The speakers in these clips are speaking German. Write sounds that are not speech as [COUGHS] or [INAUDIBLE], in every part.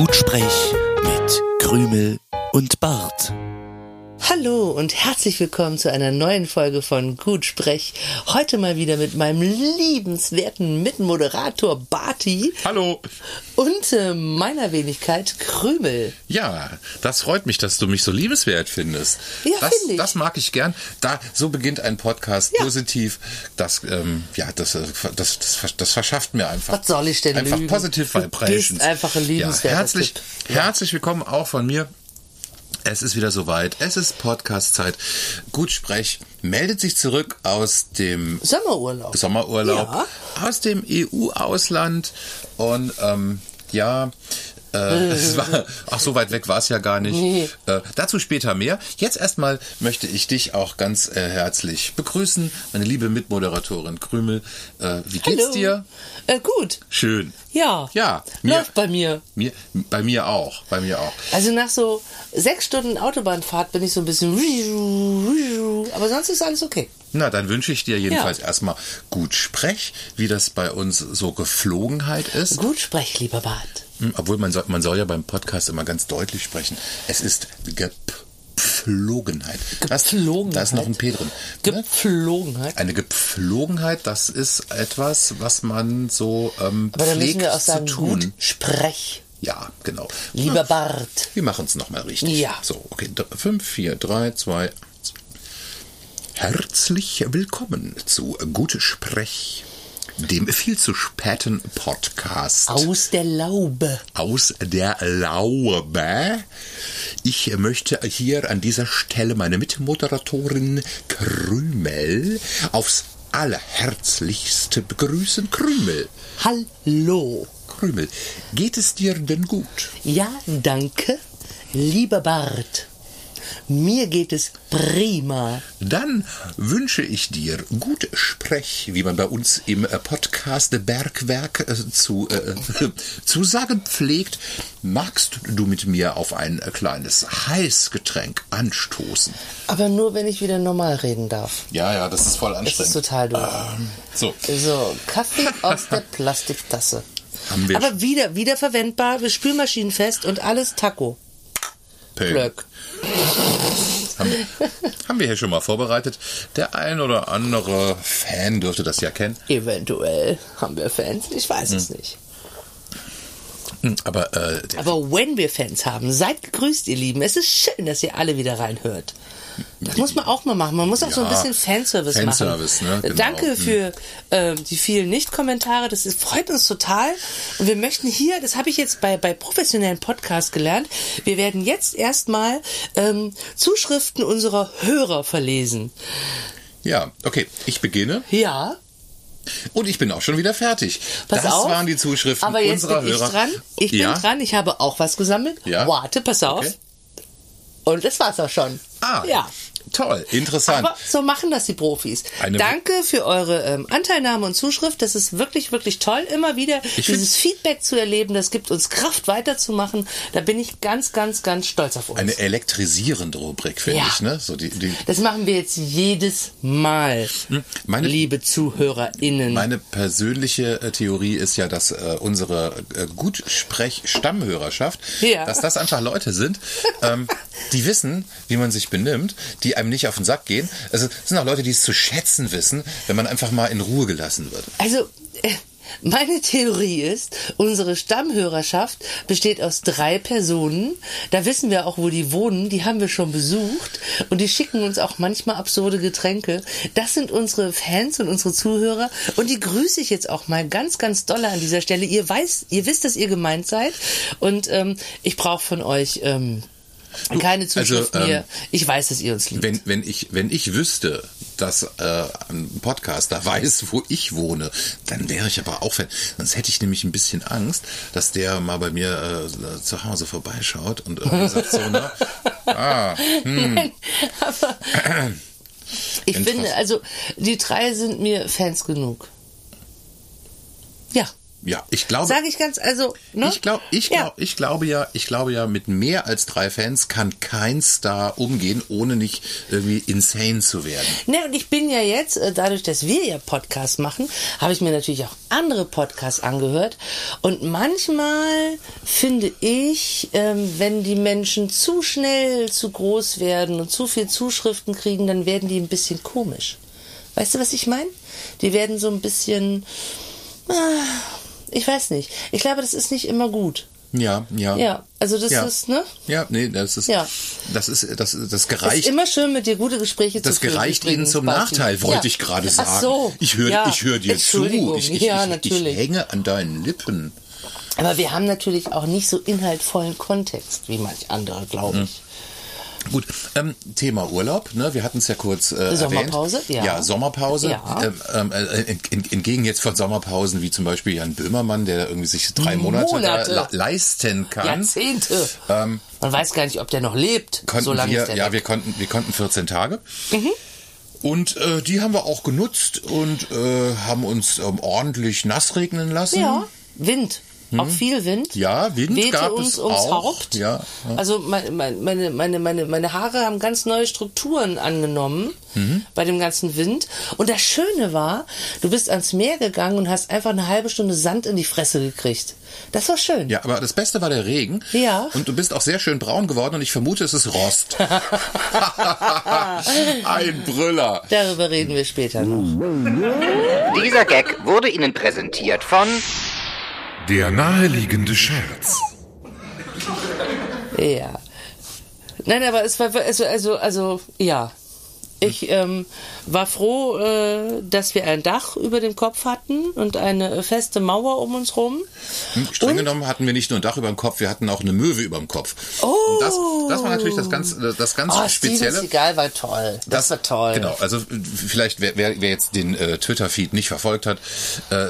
Gutsprech mit Krümel und Bart. Hallo und herzlich willkommen zu einer neuen Folge von Gutsprech. Heute mal wieder mit meinem liebenswerten Mitmoderator Barty Hallo. und äh, meiner Wenigkeit Krümel. Ja, das freut mich, dass du mich so liebenswert findest. Ja, das, find ich. das mag ich gern. Da so beginnt ein Podcast Ja. positiv. Das, ähm, ja, das, äh, das, das, das verschafft mir einfach. Was soll ich denn Einfach lügen? positive Du Vibrations. bist einfach ein ja, liebenswerter herzlich, Typ. herzlich willkommen auch von mir. Es ist wieder soweit. Es ist Podcast-Zeit. Gutsprech meldet sich zurück aus dem Sommerurlaub. Sommerurlaub Ja. aus dem EU-Ausland und ähm, ja, äh, [LAUGHS] es war, ach so weit weg war es ja gar nicht. Nee. Äh, dazu später mehr. Jetzt erstmal möchte ich dich auch ganz äh, herzlich begrüßen, meine liebe Mitmoderatorin Krümel. Äh, wie geht's Hallo. dir? Äh, gut. Schön. Ja. Ja, mir- Läuft bei mir. Mir, bei mir auch, bei mir auch. Also nach so sechs Stunden Autobahnfahrt bin ich so ein bisschen. Aber sonst ist alles okay. Na, dann wünsche ich dir jedenfalls erstmal gut Sprech, wie das bei uns so Geflogenheit ist. Gut sprech, lieber Bart. Hm, Obwohl man soll, man soll ja beim Podcast immer ganz deutlich sprechen. Es ist Gepflogenheit. Gepflogenheit. Da ist noch ein P drin. Gepflogenheit. Eine Gepflogenheit, das ist etwas, was man so ähm, Aber dann müssen wir auch sagen, zu tun. gut sprech, Ja, genau. lieber Bart. Wir machen es nochmal richtig. Ja. So, okay. 5, 4, 3, 2, 1. Herzlich willkommen zu Gute Sprech, dem viel zu späten Podcast. Aus der Laube. aus der Laube. Ich möchte hier an dieser Stelle meine Mitmoderatorin Krümel aufs allerherzlichste begrüßen. Krümel, Hallo. Krümel, geht es dir denn gut? Ja, danke, lieber Bart. Mir geht es prima. Dann wünsche ich dir gut Sprech, wie man bei uns im äh, Podcast Bergwerk äh, zu, äh, [LAUGHS] zu sagen pflegt. Magst du mit mir auf ein kleines Heißgetränk anstoßen? Aber nur, wenn ich wieder normal reden darf. Ja, ja, das ist voll Das ist anstrengend. total doof. so, So, Kaffee aus der Plastiktasse. haben wir Aber wieder, wieder verwendbar, wir spülmaschinenfest und alles Taco. Peng. Haben, haben wir hier schon mal vorbereitet. Der ein oder andere Fan dürfte das ja kennen. Eventuell haben wir Fans, ich weiß es nicht. Hm, Aber äh, Aber wenn wir Fans haben, seid gegrüßt, ihr Lieben. Es ist schön, dass ihr alle wieder reinhört. Das muss man auch mal machen. Man muss auch so ein Ja, bisschen Fanservice, Fanservice, machen. ne, genau. Danke Hm. für ähm, die vielen Nicht-Kommentare. Das ist, freut uns total. Und wir möchten hier, das habe ich jetzt bei, bei professionellen Podcasts gelernt, wir werden jetzt erstmal ähm, Zuschriften unserer Hörer verlesen. ja, okay, ich beginne Ja, und ich bin auch schon wieder fertig. pass das auf. waren die Zuschriften Aber jetzt unserer bin ich Hörer. dran. Ich ja? bin dran. Ich habe auch was gesammelt. Ja. Warte, pass auf. Okay. Und das war's auch schon. Ah, Ja. Toll, interessant. Aber so machen das die Profis. Eine- Danke für eure ähm, Anteilnahme und Zuschrift. Das ist wirklich, wirklich toll, immer wieder Ich dieses Feedback zu erleben. Das gibt uns Kraft weiterzumachen. Da bin ich ganz, ganz, ganz stolz auf uns. Eine elektrisierende Rubrik, finde Ja. ich. Ne? So die, die, das machen wir jetzt jedes Mal, Hm, meine- liebe ZuhörerInnen. Meine persönliche äh, Theorie ist ja, dass äh, unsere äh, Gutsprech-Stammhörerschaft, Ja. dass das einfach Leute sind, ähm, die wissen, wie man sich benimmt, die einem nicht auf den Sack gehen. Also es sind auch Leute, die es zu schätzen wissen, wenn man einfach mal in Ruhe gelassen wird. Also, äh, meine Theorie ist, unsere Stammhörerschaft besteht aus drei Personen. Da wissen wir auch, wo die wohnen. Die haben wir schon besucht. Und die schicken uns auch manchmal absurde Getränke. Das sind unsere Fans und unsere Zuhörer. Und die grüße ich jetzt auch mal ganz, ganz doll an dieser Stelle. Ihr weiß, ihr wisst, dass ihr gemeint seid. Und ähm, ich brauche von euch ähm, keine Zuschrift also, ähm, mehr. Ich weiß, dass ihr uns liebt. Wenn, wenn, ich, wenn ich wüsste, dass äh, ein Podcaster weiß, wo ich wohne, dann wäre ich aber auch Fan. Sonst hätte ich nämlich ein bisschen Angst, dass der mal bei mir äh, zu Hause vorbeischaut und irgendwie sagt so, ne? [LAUGHS] Ah, hm. Aber [CLEARS THROAT] ich finde, also die drei sind mir Fans genug. Ja, Ja, ich glaube. Sage ich ganz, also, ne? Ich glaube, ich Ja. glaube, ich glaube ja, ich glaube ja, mit mehr als drei Fans kann kein Star umgehen, ohne nicht irgendwie insane zu werden. Ne, und ich bin ja jetzt, äh, dadurch, dass wir ja Podcasts machen, habe ich mir natürlich auch andere Podcasts angehört. Und manchmal finde ich, ähm, wenn die Menschen zu schnell zu groß werden und zu viel Zuschriften kriegen, dann werden die ein bisschen komisch. Weißt du, was ich meine? Die werden so ein bisschen, ah, ich weiß nicht. Ich glaube, das ist nicht immer gut. Ja, ja. Ja, also das Ja. ist, ne? Ja, nee, das ist, Ja. das ist, das, das gereicht. ist immer schön, mit dir gute Gespräche Das zu führen. gereicht Ihnen zum Basti. Nachteil, wollte Ja. ich gerade Ach sagen. so. Ich höre Ja. ich hör dir zu. Ich, ich, ja, ich, natürlich. ich hänge an deinen Lippen. Aber wir haben natürlich auch nicht so inhaltvollen Kontext, wie manch andere, glaube Hm. Gut, ähm, Thema Urlaub, ne? Wir hatten es ja kurz äh, Sommerpause, erwähnt. ja. Ja, Sommerpause. Ja. Ähm, ähm, äh, ent- ent- entgegen jetzt von Sommerpausen wie zum Beispiel Jan Böhmermann, der irgendwie sich drei Monate, Monate. Da, le- leisten kann. Jahrzehnte. Ähm, Man weiß gar nicht, ob der noch lebt. so lange wir, ist der ja, weg. wir konnten, wir konnten 14 Tage. Mhm. Und äh, die haben wir auch genutzt und äh, haben uns ähm, ordentlich nass regnen lassen. Ja, Wind. Auch viel Wind. Hm? Ja, Wind Wehte gab uns es ums auch. Haupt. Ja, ja. Also mein- mein- meine, meine, meine, meine Haare haben ganz neue Strukturen angenommen Mhm. bei dem ganzen Wind. Und das Schöne war, du bist ans Meer gegangen und hast einfach eine halbe Stunde Sand in die Fresse gekriegt. Das war schön. Ja, aber das Beste war der Regen. Ja. Und du bist auch sehr schön braun geworden und ich vermute, es ist Rost. [LAUGHS] Ein Brüller. Darüber reden wir später noch. Dieser Gag wurde Ihnen präsentiert von Der naheliegende Scherz. Ja. Nein, aber es war also also also ja. Ich ähm, war froh, äh, dass wir ein Dach über dem Kopf hatten und eine feste Mauer um uns rum. Streng Und- genommen hatten wir nicht nur ein Dach über dem Kopf, wir hatten auch eine Möwe über dem Kopf. Oh. Und das, das war natürlich das ganz, das ganz Oh, Spezielle. Steven Seagal war toll. Das, war toll. Genau, also vielleicht, wer, wer, wer jetzt den äh, Twitter-Feed nicht verfolgt hat, äh,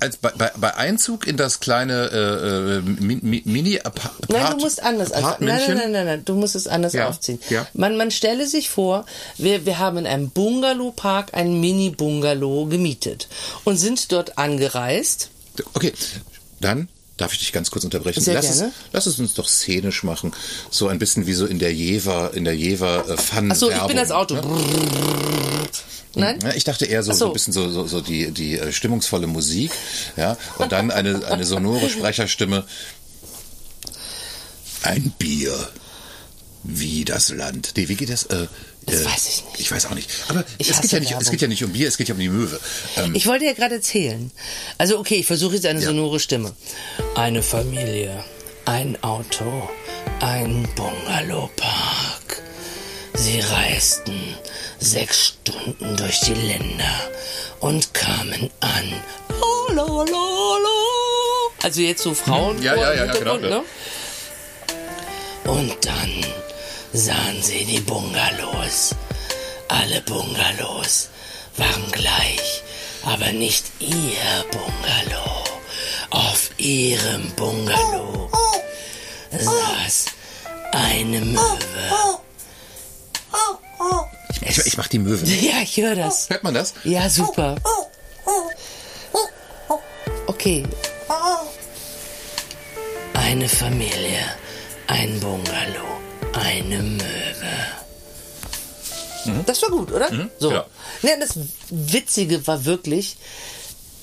als bei, bei, bei Einzug in das kleine äh, äh, Mi- Mi- Mini-Apartment. Nein, du musst anders. Also, nein, nein, nein, nein, nein, du musst es anders Ja, aufziehen. ja. Man, man stelle sich vor, wir, wir haben in einem Bungalow-Park ein Mini-Bungalow gemietet und sind dort angereist. Okay, dann darf ich dich ganz kurz unterbrechen. Sehr lass, gerne. Es, lass es uns doch szenisch machen. So ein bisschen wie so in der Jever, in der Jever äh, Fun Achso, ich bin das Auto. Ne? Nein? Ich dachte eher so, so. so. ein bisschen so, so, so die, die stimmungsvolle Musik, ja, und dann eine, eine sonore Sprecherstimme. Ein Bier. Wie das Land. Nee, wie geht das? Äh, Das äh, weiß ich nicht. Ich weiß auch nicht. Aber es geht, ja nicht, es geht ja nicht um Bier, es geht ja um die Möwe. Ähm, Ich wollte ja gerade erzählen. Also okay, ich versuche jetzt eine Ja. sonore Stimme. Eine Familie, ein Auto, ein Bungalowpark. Sie reisten sechs Stunden durch die Länder und kamen an. Also jetzt so Frauen Ja, ja, ja, ja, genau, ne? Und dann sahen sie die Bungalows. Alle Bungalows waren gleich, aber nicht ihr Bungalow. Auf ihrem Bungalow saß eine Möwe. ich, ich mach die Möwe. [LAUGHS] Ja, ich höre das. Hört man das? Ja, super. Okay. Eine Familie, ein Bungalow, eine Möwe. Das war gut, oder? So. ja. Ja, das Witzige war wirklich,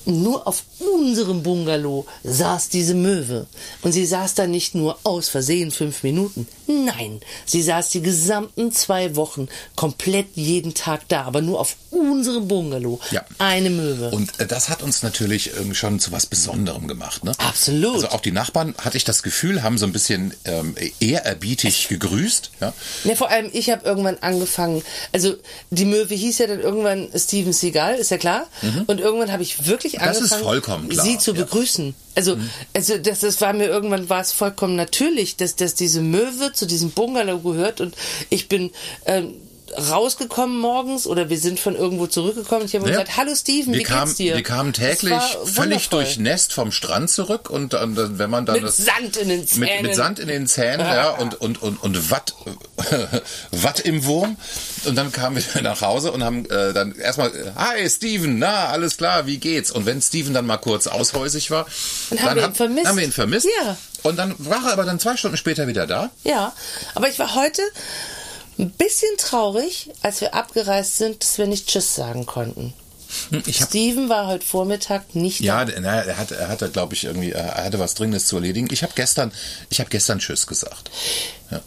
nur auf unserem Bungalow saß diese Möwe. Und sie saß da nicht nur aus Versehen fünf Minuten. Nein, sie saß die gesamten zwei Wochen komplett jeden Tag da, aber nur auf unserem Bungalow. Ja. Eine Möwe. Und äh, das hat uns natürlich irgendwie schon zu was Besonderem gemacht. Ne? Absolut. Also auch die Nachbarn, hatte ich das Gefühl, haben so ein bisschen ähm, ehrerbietig gegrüßt. Ja? Ne, vor allem, ich habe irgendwann angefangen, also die Möwe hieß ja dann irgendwann Steven Seagal, ist ja klar. Und irgendwann habe ich wirklich Mhm. Das ist angefangen, sie zu ja. Mhm. Also, also das, das war mir irgendwann war es vollkommen natürlich, dass, dass diese Möwe zu diesem Bungalow gehört und ich bin ähm, rausgekommen morgens oder wir sind von irgendwo zurückgekommen. Ich habe Ja. gesagt, hallo Steven, wir wie kamen, geht's dir? Wir kamen Das täglich völlig durchnässt vom Strand zurück und dann, dann, wenn man dann Mit Sand in den Zähnen. mit, mit Sand in den Zähnen ja, [LAUGHS] und, und, und, und Watt, [LAUGHS] Watt im Wurm. Und dann kamen wir [LAUGHS] nach Hause und haben äh, dann erstmal, äh, hi Steven, na, alles klar, wie geht's? Und wenn Steven dann mal kurz aushäusig war, Dann haben wir ihn vermisst. haben wir ihn vermisst. Ja. Und dann war er aber dann zwei Stunden später wieder da. Ja, aber ich war heute ein bisschen traurig, als wir abgereist sind, dass wir nicht Tschüss sagen konnten. Hm, Ich hab, Steven war heute Vormittag nicht ja, da. na, er hatte, er hatte, glaube ich, irgendwie, er hatte was Dringendes zu erledigen. Ich habe gestern, ich habe gestern Tschüss gesagt. Ja.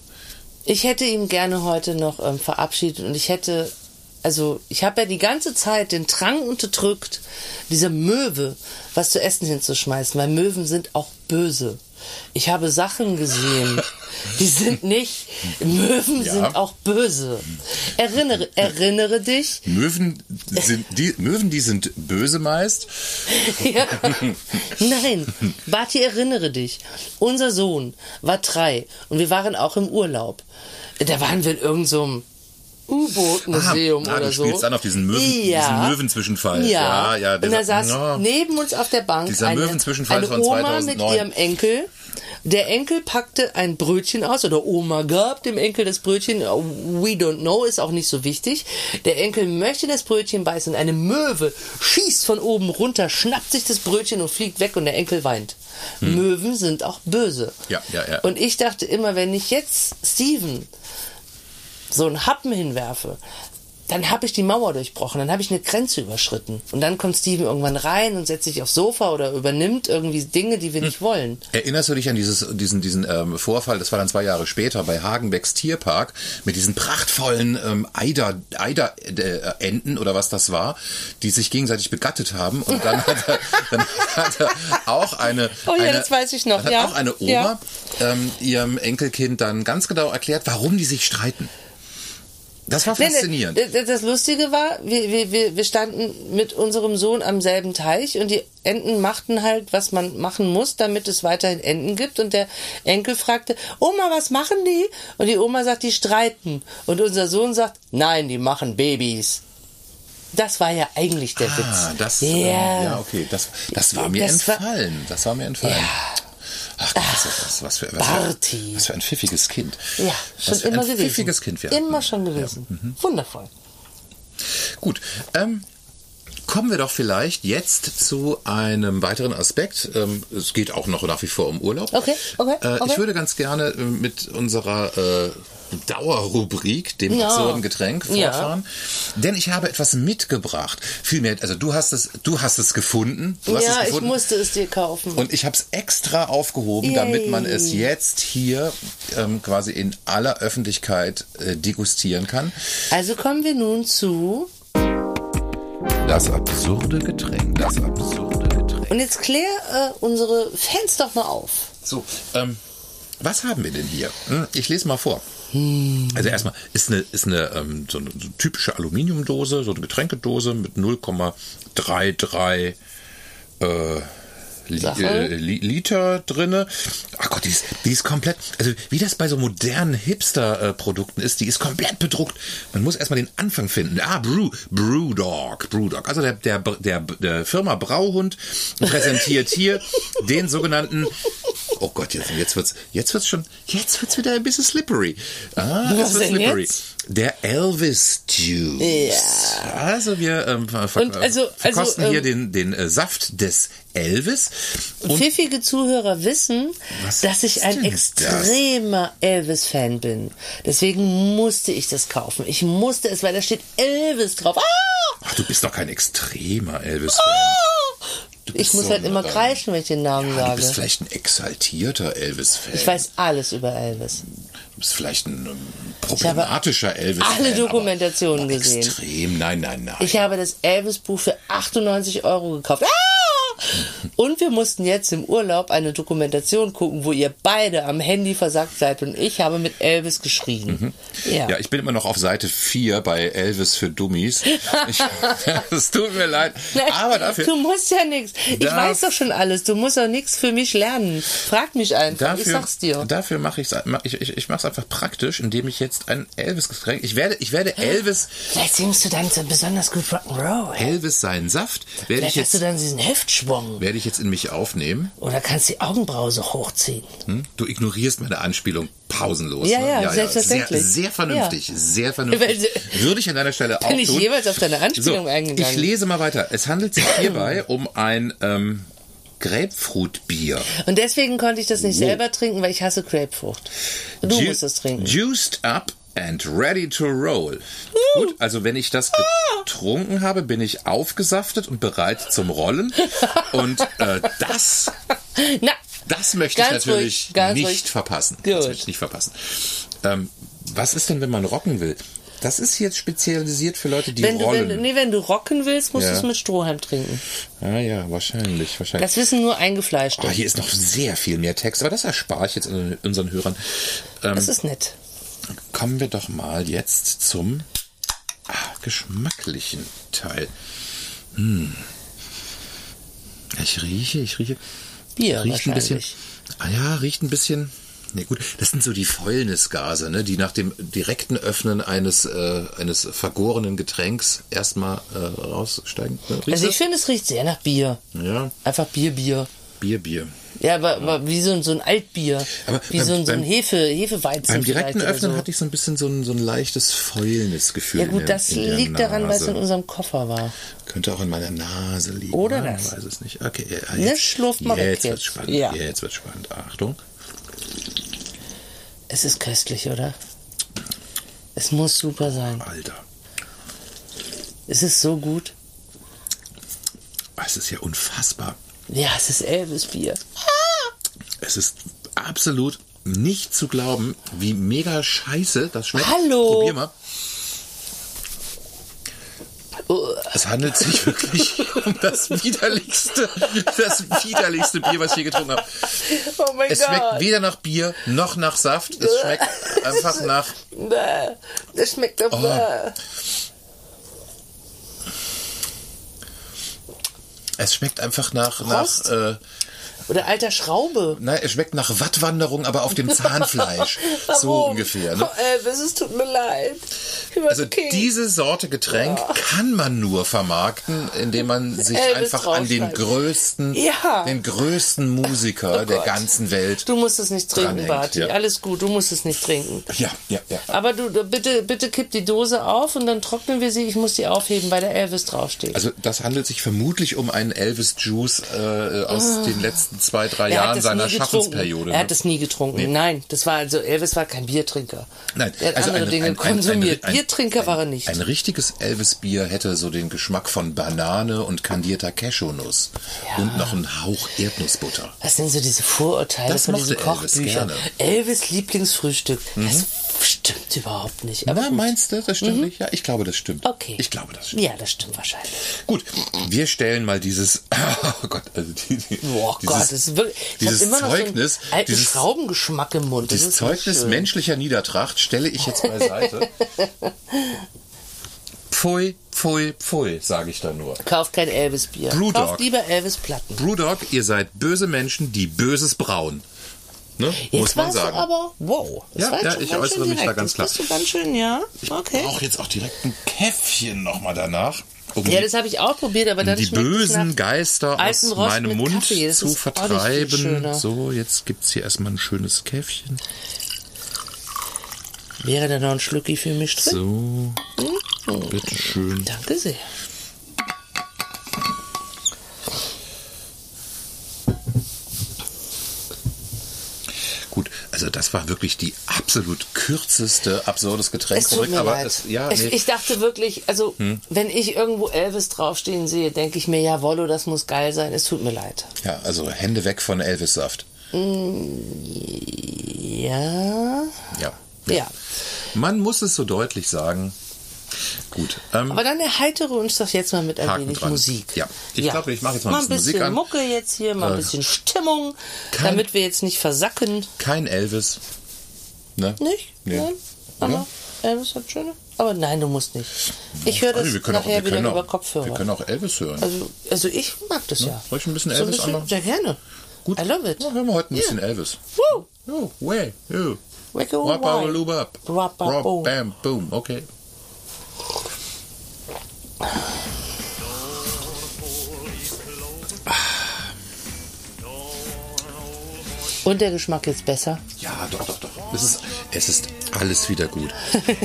Ich hätte ihn gerne heute noch ähm, verabschiedet und ich hätte, also ich habe ja die ganze Zeit den Drang unterdrückt, dieser Möwe was zu essen hinzuschmeißen, weil Möwen sind auch böse. Ich habe Sachen gesehen, die sind nicht, Möwen Ja. sind auch böse. Erinnere, erinnere dich, Möwen sind die Möwen, die sind böse meist. [LAUGHS] Ja. Nein, Barty, erinnere dich. Unser Sohn war drei und wir waren auch im Urlaub. Da waren wir in irgendeinem so U-Boot-Museum Ah, oder du so. spielst an auf diesen Möwen- diesen Möwenzwischenfall. Ja, Ja, ja, und da dieser- saß ja. neben uns auf der Bank Dieser eine, Möwenzwischenfall eine von Oma 2009. mit ihrem Enkel. Der Enkel packte ein Brötchen aus oder Oma gab dem Enkel das Brötchen. We don't know, ist auch nicht so wichtig. Der Enkel möchte das Brötchen beißen. Eine Möwe schießt von oben runter, schnappt sich das Brötchen und fliegt weg und der Enkel weint. Möwen sind auch böse. Hm. Ja, ja, ja. Und ich dachte immer, wenn ich jetzt Steven so einen Happen hinwerfe, dann habe ich die Mauer durchbrochen, dann habe ich eine Grenze überschritten. Und dann kommt Steven irgendwann rein und setzt sich aufs Sofa oder übernimmt irgendwie Dinge, die wir nicht wollen. Erinnerst du dich an dieses, diesen, diesen ähm, Vorfall, das war dann zwei Jahre später bei Hagenbecks Tierpark, mit diesen prachtvollen ähm, Eider, Eiderenten oder was das war, die sich gegenseitig begattet haben und dann hat er, [LAUGHS] dann hat er auch eine, Oh ja, eine das weiß ich noch, ja. auch eine Oma Ja. ähm, ihrem Enkelkind dann ganz genau erklärt, warum die sich streiten. Das war Nee, nee, faszinierend. d- Das Lustige war, wir, wir, wir, standen mit unserem Sohn am selben Teich und die Enten machten halt, was man machen muss, damit es weiterhin Enten gibt. Und der Enkel fragte, Oma, was machen die? Und die Oma sagt, die streiten. Und unser Sohn sagt, nein, die machen Babys. Das war ja eigentlich der Ah, Witz. das, ja. ähm, ja, okay, das, das war mir Das war- entfallen. das war mir entfallen. Ach, Gott, was, was, für, was, für, Barty. was für ein pfiffiges Kind. Ja, schon was für immer ein gewesen. pfiffiges Kind wir hatten. Immer schon gewesen. Wundervoll. Gut, ähm, kommen wir doch vielleicht jetzt zu einem weiteren Aspekt. Ähm, es geht auch noch nach wie vor um Urlaub. Okay, okay, Äh, okay. Ich würde ganz gerne äh, mit unserer äh, Dauerrubrik, dem Ja. absurden Getränk, Ja. fortfahren. Denn ich habe etwas mitgebracht. Vielmehr, also du hast es, du hast es gefunden. Du hast ja, es ich gefunden. musste es dir kaufen. Und ich habe es extra aufgehoben, Yay. damit man es jetzt hier ähm, quasi in aller Öffentlichkeit äh, degustieren kann. also kommen wir nun zu Das absurde Getränk. Das absurde Getränk. Und jetzt klär äh, unsere Fans doch mal auf. So, ähm, was haben wir denn hier? Hm, Ich lese mal vor. Also erstmal ist eine, ist eine ähm, so eine so typische Aluminiumdose, so eine Getränkedose mit 0,33 äh, Sache. äh, Li Liter drinne. Ach Gott, die ist, die ist komplett, also wie das bei so modernen Hipster-Produkten ist, die ist komplett bedruckt. Man muss erstmal den Anfang finden. Ah, Brew, Brewdog, Brewdog. Also der, der, der, der Firma Brauhund präsentiert hier den sogenannten Oh Gott, jetzt, jetzt wird's, jetzt wird's schon, jetzt wird's wieder ein bisschen slippery. Ah, Was es wird denn slippery. jetzt? Der Elvis Juice. Also wir ähm, ver Und also- verkosten also, hier ähm, den, den äh, Saft des Elvis. Und Pfiffige Zuhörer wissen, dass ich ein extremer Elvis-Fan bin. Deswegen musste ich das kaufen. Ich musste es, weil da steht Elvis drauf. Ah! ach, du bist doch kein extremer Elvis-Fan. Du Ich muss so halt immer kreischen, wenn ich den Namen Ja, du bist sage. vielleicht ein exaltierter Elvis-Fan. Ich weiß alles über Elvis. Du bist vielleicht ein ähm, problematischer Elvis-Fan. alle aber- Dokumentationen aber gesehen. Extrem, nein, nein, nein. Ich habe das Elvis-Buch für 98 Euro gekauft. Ah! Und wir mussten jetzt im Urlaub eine Dokumentation gucken, wo ihr beide am Handy versagt seid und ich habe mit Elvis geschrien. Ja. Ja, ich bin immer noch auf Seite 4 bei Elvis für Dummies. Ich, [LAUGHS] es tut mir leid. Nein, Aber dafür, du musst ja nichts. Ich weiß doch schon alles. Du musst doch nichts für mich lernen. Frag mich einfach. ich dafür, sag's dir. dafür mache ich's- ich ich, ich mache es einfach praktisch, indem ich jetzt ein Elvis-Getränk. Ich werde, ich werde Elvis, Vielleicht singst du dann so besonders gut Rock'n'Roll. Elvis seinen Saft, werde ich Vielleicht hast du jetzt, dann diesen Heftschwung. Werde ich jetzt in mich aufnehmen. Oder kannst die Augenbrause hochziehen. Hm? Du ignorierst meine Anspielung pausenlos. Ja, ne? ja, selbstverständlich. Sehr, sehr vernünftig, Ja. sehr vernünftig. [LAUGHS] Würde ich an deiner Stelle [LAUGHS] auch Bin ich jeweils auf deine Anspielung so, eingegangen? Ich lese mal weiter. Es handelt sich hierbei [LAUGHS] um ein ähm, Grapefruitbier. Und deswegen konnte ich das nicht selber trinken, weil ich hasse Grapefrucht. Du Ju- musst das trinken. Juiced up and ready to roll. Gut, also wenn ich das getrunken habe, bin ich aufgesaftet und bereit zum Rollen. Und äh, das, [LAUGHS] Na, das möchte ich natürlich ruhig, nicht ruhig. verpassen. Gut. Das möchte ich nicht verpassen. Ähm, was ist denn, wenn man rocken will? Das ist jetzt spezialisiert für Leute, die wenn du, rollen. wenn, nee, wenn du rocken willst, musst Ja. du es mit Strohhalm trinken. Ah ja, wahrscheinlich, wahrscheinlich. Das wissen nur Eingefleischte. Ah, hier ist noch sehr viel mehr Text, aber das erspare ich jetzt unseren Hörern. Ähm, das ist nett. Kommen wir doch mal jetzt zum ah, geschmacklichen Teil. Hm. Ich rieche, ich rieche. Bier riecht ein bisschen. Ah ja, riecht ein bisschen. Ne, gut, das sind so die Fäulnisgase, ne, die nach dem direkten Öffnen eines äh, eines vergorenen Getränks erstmal äh, raussteigen. Ne? Also ich finde, es riecht sehr nach Bier. ja, Einfach Bier, Bier. Bier, Bier. Ja, aber, aber wie so ein, so ein Altbier. Aber wie beim- so ein, so ein Hefe, Hefeweizen. Beim direkten Öffnen so. hatte ich so ein bisschen so ein, so ein leichtes Fäulnisgefühl. Ja in gut, der- das in der liegt daran, weil es Nase. in unserem Koffer war. Könnte auch in meiner Nase liegen. Oder das. weiß es nicht. Okay, ja, Ne, jetzt, schlurft mal weg jetzt wird's jetzt. spannend. Ja. Jetzt wird spannend. Achtung. Es ist köstlich, oder? Es muss super sein. Alter. Es ist so gut. Es ist ja unfassbar. Ja, es ist Elvis-Bier. Es ist absolut nicht zu glauben, wie mega scheiße das schmeckt. Hallo. Probier mal. Es handelt sich wirklich [LAUGHS] um das widerlichste, das widerlichste Bier, was ich je getrunken habe. Oh mein Es schmeckt weder nach Bier noch nach Saft. Es schmeckt [LAUGHS] einfach nach. Das schmeckt doch. Oh. Es schmeckt einfach nach, nach äh, Oder alter Schraube. nein, es schmeckt nach Wattwanderung, aber auf dem Zahnfleisch. [LAUGHS] so ungefähr. Ne? Oh, Elvis, es tut mir leid. Also king. diese Sorte Getränk kann man nur vermarkten, indem man sich Elvis einfach an den größten, Ja. den größten Musiker Oh der ganzen Welt. Du musst es nicht trinken, Barty. ja. Alles gut, du musst es nicht trinken. Ja, ja, ja. Aber du, bitte, bitte kipp die Dose auf und dann trocknen wir sie. Ich muss die aufheben, weil der Elvis draufsteht. Also das handelt sich vermutlich um einen Elvis Juice äh, aus den letzten zwei, drei. Er Jahren seiner. Schaffensperiode. Er ne? hat es nie getrunken. Nein, das war also Elvis war kein Biertrinker. Nein, er hat also andere ein- Dinge ein- konsumiert. ein- Biertrinker war er nicht. Ein richtiges Elvis-Bier hätte so den Geschmack von Banane und kandierter Cashewnuss und noch einen Hauch Erdnussbutter. Was sind so diese Vorurteile Das von diesen Elvis Kochbüchern? gerne. Elvis Lieblingsfrühstück. Das stimmt überhaupt nicht. Aber Na, gut. meinst du, das stimmt nicht? Ja, ich glaube, das stimmt. Okay. Ich glaube, das stimmt. Ja, das stimmt wahrscheinlich. Gut, wir stellen mal dieses, [LAUGHS] oh Gott, also die, die, Boah dieses, Gott, das ist wirklich, dieses immer noch Zeugnis, so dieses, Schraubengeschmack im Mund. Das dieses Zeugnis menschlicher Niedertracht stelle ich jetzt beiseite. [LAUGHS] pfui, pfui, pfui, sage ich da nur. Kauft kein Elvis-Bier. Kauft lieber Elvis-Platten. Brewdog, ihr seid böse Menschen, die Böses brauen. Ne? Jetzt Muss man warst sagen. du aber, wow. Das Ja, war jetzt ja, schon ich ganz äußere schön mich da direkt. ganz das klar. bist du ganz schön, ja. Okay. Ich brauche jetzt auch direkt ein Käffchen nochmal danach, um Ja, die- das habe ich auch probiert, aber dann die es bösen Geister aus meinem Mund. Das zu vertreiben. So, jetzt gibt's hier erstmal ein schönes Käffchen. Wäre da noch ein Schlücki für mich drin? So, bitteschön. Danke sehr. Gut, also das war wirklich die absolut kürzeste absurdes Getränk. Es tut mir aber leid. es, ja, ich, nee. Hm? ich dachte wirklich, also wenn ich irgendwo Elvis draufstehen sehe, denke ich mir, ja, Wollo, das muss geil sein. Es tut mir leid. ja, also Hände weg von Elvis Saft. Ja. Ja. Ja. Man muss es so deutlich sagen. Gut. Ähm, Aber dann erheitere uns doch jetzt mal mit ein Haken wenig dran. Musik. Ja, ich glaube, ich mache jetzt mal ein ein bisschen bisschen Musik an. Mucke jetzt hier, mal ein Äh, bisschen Stimmung, kein- damit wir jetzt nicht versacken. kein Elvis. Ne? Nicht? Nee. Nein? Aber Elvis hat schöne. Aber nein, du musst nicht. Ich höre das Also, wir können auch, nachher wir wieder können über auch, Kopfhörer. Wir können auch Elvis hören. also, also ich mag das ja. Soll ich ein bisschen So Elvis anmachen? Sehr gerne. Gut. I love it. Ja, hören wir heute ein bisschen Elvis. Woo! Oh, way, oh. Wacka Wap, up. Rob, boom. bam, boom. Okay. Und der Geschmack jetzt besser? Ja, doch, doch, doch. Es ist, es ist alles wieder gut.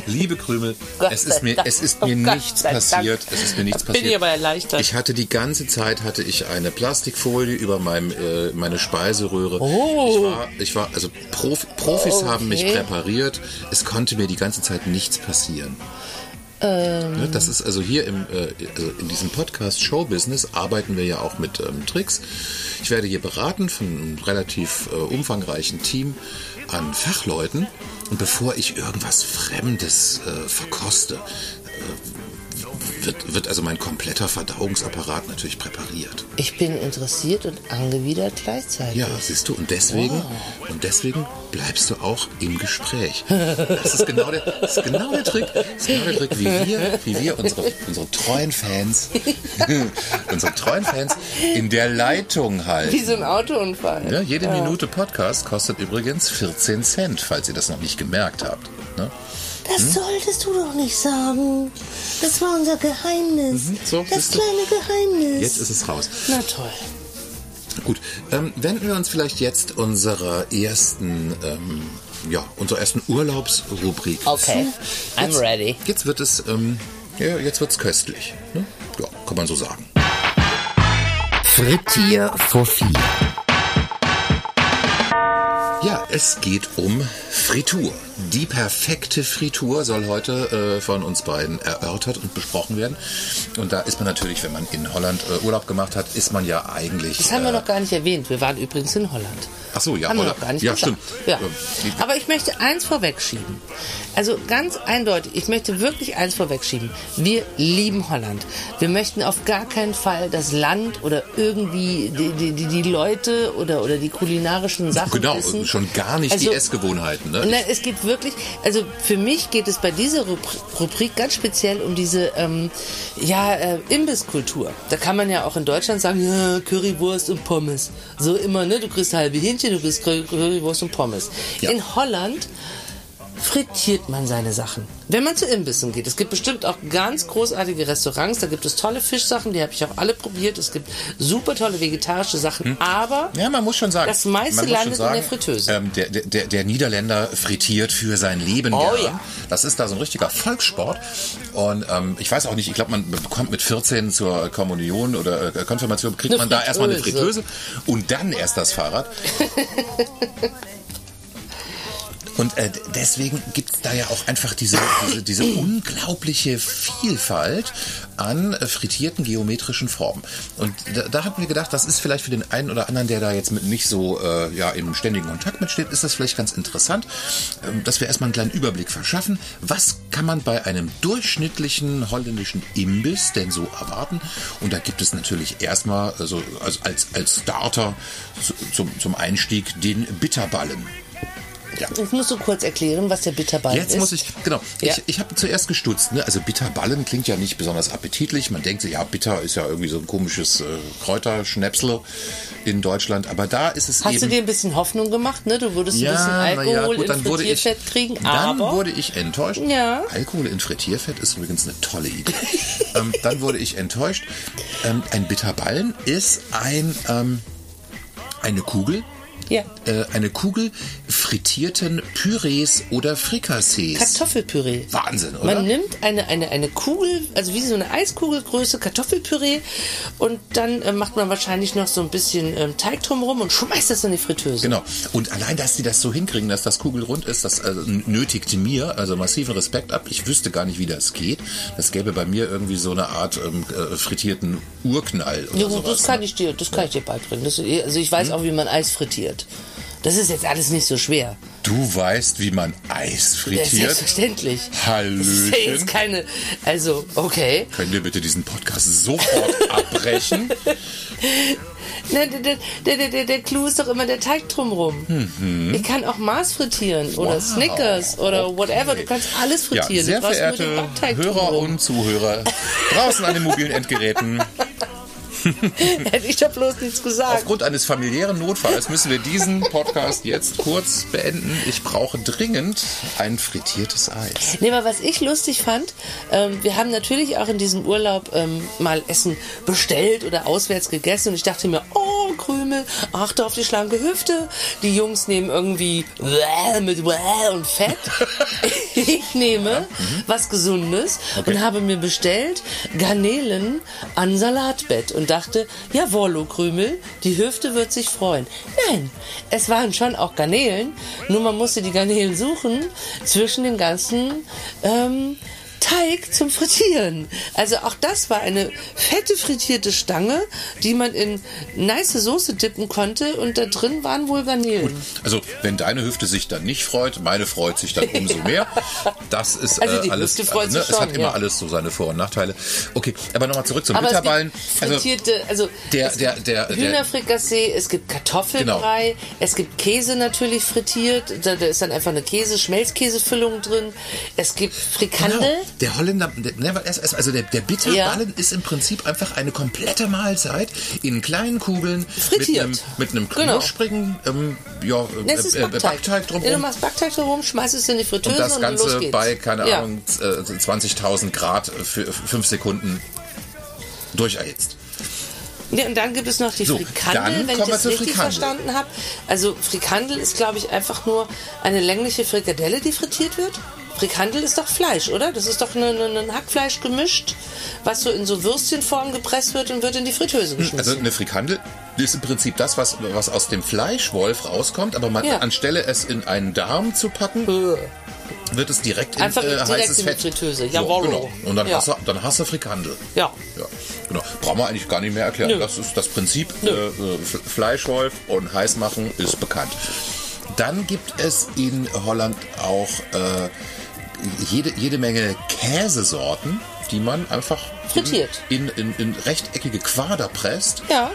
Liebe Krümel, [LAUGHS] es ist mir, es ist Oh mir Gott nichts sei Dank. passiert. Es ist mir nichts Da bin passiert. ich aber erleichtert. Ich hatte die ganze Zeit hatte ich eine Plastikfolie über meinem, äh, meine Speiseröhre. Ich war, ich war, also Prof, Profis haben mich Oh. Okay. präpariert. Es konnte mir die ganze Zeit nichts passieren. Ähm. Ne, Das ist also hier im, äh, also in diesem Podcast Showbusiness arbeiten wir ja auch mit ähm, Tricks. Ich werde hier beraten von einem relativ äh, umfangreichen Team an Fachleuten. Und bevor ich irgendwas Fremdes äh, verkoste, äh, wird, wird also mein kompletter Verdauungsapparat natürlich präpariert. Ich bin interessiert und angewidert gleichzeitig. Ja, siehst du, und deswegen, und deswegen bleibst du auch im Gespräch. Das ist genau der, das ist genau der Trick, das ist genau der Trick, wie wir, wie wir unsere, unsere treuen Fans, [LAUGHS] unsere treuen Fans in der Leitung halten. Wie so ein Autounfall. Ja, jede Minute Podcast kostet übrigens 14 Cent, falls ihr das noch nicht gemerkt habt. Ne? Das solltest du doch nicht sagen. Das war unser Geheimnis. so, das kleine Geheimnis. Jetzt ist es raus. Na toll. Gut, ähm, wenden wir uns vielleicht jetzt unserer ersten, ähm, ja, unserer ersten Urlaubsrubrik Okay, zu. I'm Jetzt- ready. Jetzt wird es, ähm, ja, jetzt wird's köstlich. Ne? Ja, kann man so sagen. Frittier vor vier. Ja, es geht um Fritur. Die perfekte Fritur soll heute äh, von uns beiden erörtert und besprochen werden. Und da ist man natürlich, wenn man in Holland äh, Urlaub gemacht hat, ist man ja eigentlich. Das haben wir äh, noch gar nicht erwähnt. Wir waren übrigens in Holland. Ach so, ja, haben wir noch gar nicht Ja, gesagt. stimmt. Ja. Ähm, Aber ich möchte eins vorwegschieben. Also ganz eindeutig, ich möchte wirklich eins vorwegschieben. Wir lieben Holland. Wir möchten auf gar keinen Fall das Land oder irgendwie die, die, die, die Leute oder, oder die kulinarischen Sachen Genau, wissen. schon gar nicht die Essgewohnheiten. Ne? Na, es geht wirklich, also für mich geht es bei dieser Rubri- Rubrik ganz speziell um diese ähm, ja, äh, Imbisskultur. Da kann man ja auch in Deutschland sagen, ja, Currywurst und Pommes. So immer, ne? Du kriegst halbe Hähnchen, du kriegst Curry- Currywurst und Pommes. Ja. In Holland frittiert man seine Sachen. Wenn man zu Imbissen geht. Es gibt bestimmt auch ganz großartige Restaurants, da gibt es tolle Fischsachen, die habe ich auch alle probiert. Es gibt super tolle vegetarische Sachen, aber Hm. Ja, man muss schon sagen. Das meiste landet in der Fritteuse. Ähm, der, der, der Niederländer frittiert für sein Leben. Oh ja. Das ist da so ein richtiger Volkssport. Und ähm, ich weiß auch nicht, ich glaube, man bekommt mit 14 zur Kommunion oder äh, Konfirmation, kriegt Eine man da erstmal eine Fritteuse. Fritteuse und dann erst das Fahrrad. [LAUGHS] Und äh, deswegen gibt es da ja auch einfach diese, diese, diese unglaubliche Vielfalt an äh, frittierten geometrischen Formen. Und da, da hat mir gedacht, das ist vielleicht für den einen oder anderen, der da jetzt mit nicht so äh, ja, im ständigen Kontakt mitsteht, ist das vielleicht ganz interessant, ähm, dass wir erstmal einen kleinen Überblick verschaffen. Was kann man bei einem durchschnittlichen holländischen Imbiss denn so erwarten? Und da gibt es natürlich erstmal also, also als, als Starter zu, zum, zum Einstieg den Bitterballen. Ja. ich muss so kurz erklären, was der Bitterballen Jetzt ist. muss ich, genau, Ja. ich, ich habe zuerst gestutzt, ne? also Bitterballen klingt ja nicht besonders appetitlich. Man denkt, sich, ja, bitter ist ja irgendwie so ein komisches äh, Kräuterschnäpsle in Deutschland, aber da ist es Hast eben... du dir ein bisschen Hoffnung gemacht, ne? Du würdest ein bisschen na ja, Alkohol gut, dann in wurde ich, Frittierfett kriegen, dann aber wurde ich enttäuscht. Ja. Alkohol in Frittierfett ist übrigens eine tolle Idee. [LAUGHS] ähm, dann wurde ich enttäuscht. Ähm, ein Bitterballen ist ein ähm, eine Kugel, ja, äh, eine Kugel frittierten Pürees oder Frikassees. Kartoffelpüree. Wahnsinn, oder? Man nimmt eine, eine, eine Kugel, also wie so eine Eiskugelgröße Kartoffelpüree und dann äh, macht man wahrscheinlich noch so ein bisschen ähm, Teig drumherum und schmeißt das in die Fritteuse. Genau. Und allein, dass sie das so hinkriegen, dass das kugelrund ist, das äh, nötigte mir also massiven Respekt ab. Ich wüsste gar nicht, wie das geht. Das gäbe bei mir irgendwie so eine Art ähm, äh, frittierten Urknall oder Ja, gut, sowas. das kann ne? ich dir, das kann ich dir beibringen. Das, also ich weiß auch, wie man Eis frittiert. Das ist jetzt alles nicht so schwer. Du weißt, wie man Eis Ja, frittiert? Selbstverständlich. Das ist ja Hallöchen. jetzt keine, also, okay. Können wir bitte diesen Podcast sofort [LAUGHS] abbrechen? Na, der, der, der, der, Clou ist doch immer der Teig drumrum. Ich kann auch Mars frittieren oder Mhm. Wow. Snickers oder Okay. whatever. Du kannst alles Ja, frittieren. sehr nur den verehrte Hörer drumrum. und Zuhörer draußen an den mobilen [LAUGHS] Endgeräten. [LAUGHS] Hätte ich doch bloß nichts gesagt. Aufgrund eines familiären Notfalls müssen wir diesen Podcast jetzt kurz beenden. Ich brauche dringend ein frittiertes Eis. Nee, aber was ich lustig fand, ähm, wir haben natürlich auch in diesem Urlaub ähm, mal Essen bestellt oder auswärts gegessen und ich dachte mir, oh, Krümel, achte auf die schlanke Hüfte. Die Jungs nehmen irgendwie Wäh mit Wäh und Fett. [LAUGHS] Ich nehme was Gesundes und habe mir bestellt Garnelen an Salatbett und dachte, jawollo, Krümel, die Hüfte wird sich freuen. Nein, es waren schon auch Garnelen, nur man musste die Garnelen suchen zwischen den ganzen ähm, Teig zum Frittieren. Also auch das war eine fette frittierte Stange, die man in nice Soße dippen konnte und da drin waren wohl Garnelen. Also, wenn deine Hüfte sich dann nicht freut, meine freut sich dann [LAUGHS] umso mehr. Das ist Also äh, die alles. Hüfte freut ne, sich es hat schon, immer ja. alles so seine Vor- und Nachteile. Okay, aber nochmal zurück zum Aber es Bitterballen. Also, also der- es der- gibt der- der- Hühnerfrikassee, es gibt Kartoffelbrei, es gibt Käse natürlich frittiert, da, da ist dann einfach eine Käse, Schmelzkäsefüllung drin, es gibt Frikandel. Genau. Der Holländer, der, ne, also der, der Bitterballen ist im Prinzip einfach eine komplette Mahlzeit in kleinen Kugeln Frittiert. mit einem, mit einem Genau. knusprigen ähm, ja, ist äh, äh, Backteig. Backteig Ja, du drumherum. machst Backteig drumherum, schmeißt es in die Fritteuse Und das und Ganze geht's. bei, keine Ja. Ahnung, äh, 20.000 Grad für 5 Sekunden durcherhitzt. Ja, und dann gibt es noch die So, Frikandel, wenn ich das richtig Frikandel. verstanden habe. Also Frikandel ist, glaube ich, einfach nur eine längliche Frikadelle, die frittiert wird. Frikandel ist doch Fleisch, oder? Das ist doch ein ne, ne Hackfleisch gemischt, was so in so Würstchenform gepresst wird und wird in die Fritteuse geschmissen. Also eine Frikandel ist im Prinzip das, was, was aus dem Fleischwolf rauskommt, aber man, Ja. anstelle es in einen Darm zu packen, wird es direkt in Einfach äh, direkt heißes in die Fett. Fritteuse. So, Jawollo. genau. Und dann, Ja. hast du, dann hast du Frikandel. ja. Ja, genau. Brauchen wir eigentlich gar nicht mehr erklären. Nö. Das ist das Prinzip. Äh, äh, Fleischwolf und heiß machen ist bekannt. Dann gibt es in Holland auch äh, jede, jede Menge Käsesorten, die man einfach Frittiert. in, in, in, in rechteckige Quader presst. Ja.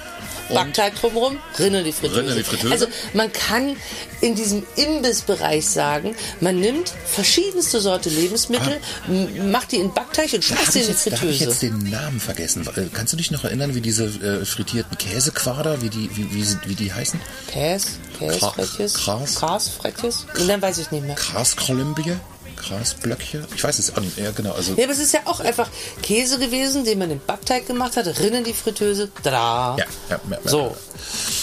Backteig drumherum, Rinne die Fritteuse. Rinne die Fritteuse. Also man kann in diesem Imbissbereich sagen, man nimmt verschiedenste Sorte Lebensmittel, m- macht die in Backteig und schmeißt habe sie in die jetzt- da hab ich Fritteuse. jetzt den Namen vergessen. Äh, Kannst du dich noch erinnern, wie diese äh, frittierten Käsequader, wie die, wie, wie, wie die heißen? Käse, Käsefreches, Gras. Grasfreches, und dann weiß ich nicht mehr. Graskolümbie? Grasblöcke? Ich weiß es auch nicht. Ja, genau. Also, Ja, aber es ist ja auch einfach Käse gewesen, den man in Backteig gemacht hat, Rinne in die Fritteuse, da. Ja, ja, ja, ja. So.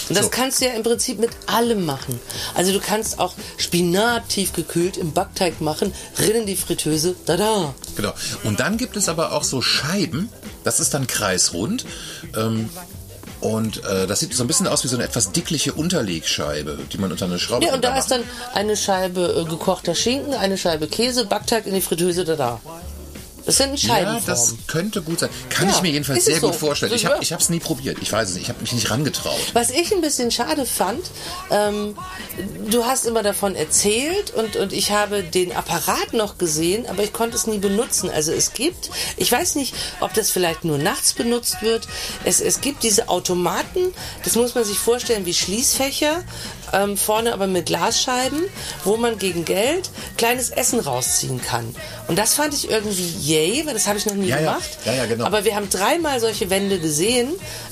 Und das So. kannst du ja im Prinzip mit allem machen. Also du kannst auch Spinat tiefgekühlt im Backteig machen, Rinne in die Fritteuse, da da. Genau. Und dann gibt es aber auch so Scheiben, das ist dann kreisrund. Ähm, und äh, das sieht so ein bisschen aus wie so eine etwas dickliche Unterlegscheibe, die man unter eine Schraube Ja, und da ist dann eine Scheibe äh, gekochter Schinken, eine Scheibe Käse, Backteig in die Fritteuse, da da. Das sind Ja, Scheibenformen. das könnte gut sein. Kann Ja, ich mir jedenfalls sehr gut so. vorstellen. Ich Ja. habe es nie probiert. Ich weiß es nicht. Ich habe mich nicht rangetraut. Was ich ein bisschen schade fand, ähm, du hast immer davon erzählt und, und ich habe den Apparat noch gesehen, aber ich konnte es nie benutzen. Also es gibt, ich weiß nicht, ob das vielleicht nur nachts benutzt wird, es, es gibt diese Automaten, das muss man sich vorstellen wie Schließfächer, ähm, vorne aber mit Glasscheiben, wo man gegen Geld kleines Essen rausziehen kann. Und das fand ich irgendwie yay, weil das habe ich noch nie Ja, gemacht. Ja, ja, genau. Aber wir haben dreimal solche Wände gesehen,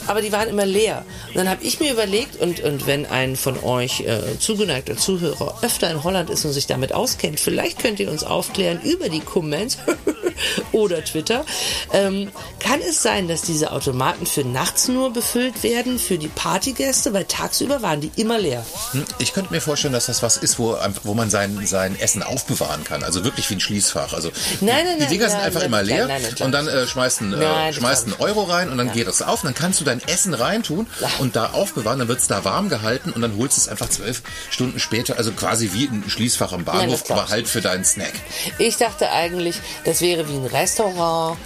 aber die waren immer leer. Und dann habe ich mir überlegt, und, und wenn ein von euch äh, zugeneigter Zuhörer öfter in Holland ist und sich damit auskennt, vielleicht könnt ihr uns aufklären über die Comments [LAUGHS] oder Twitter. Ähm, kann es sein, dass diese Automaten für nachts nur befüllt werden, für die Partygäste, weil tagsüber waren die immer leer? Hm, Ich könnte mir vorstellen, dass das was ist, wo, wo man sein, sein Essen aufbewahren kann. Also wirklich wie ein Schließfach. Also Nein, nein, die Dinger sind einfach immer leer das und dann äh, schmeißt ein, äh, das schmeißt einen Euro rein und dann geht es auf. Und dann kannst du dein Essen reintun und da aufbewahren. Dann wird es da warm gehalten und dann holst du es einfach zwölf Stunden später. Also quasi wie ein Schließfach am Bahnhof, das aber halt für deinen Snack. Ich dachte eigentlich, das wäre wie ein Restaurant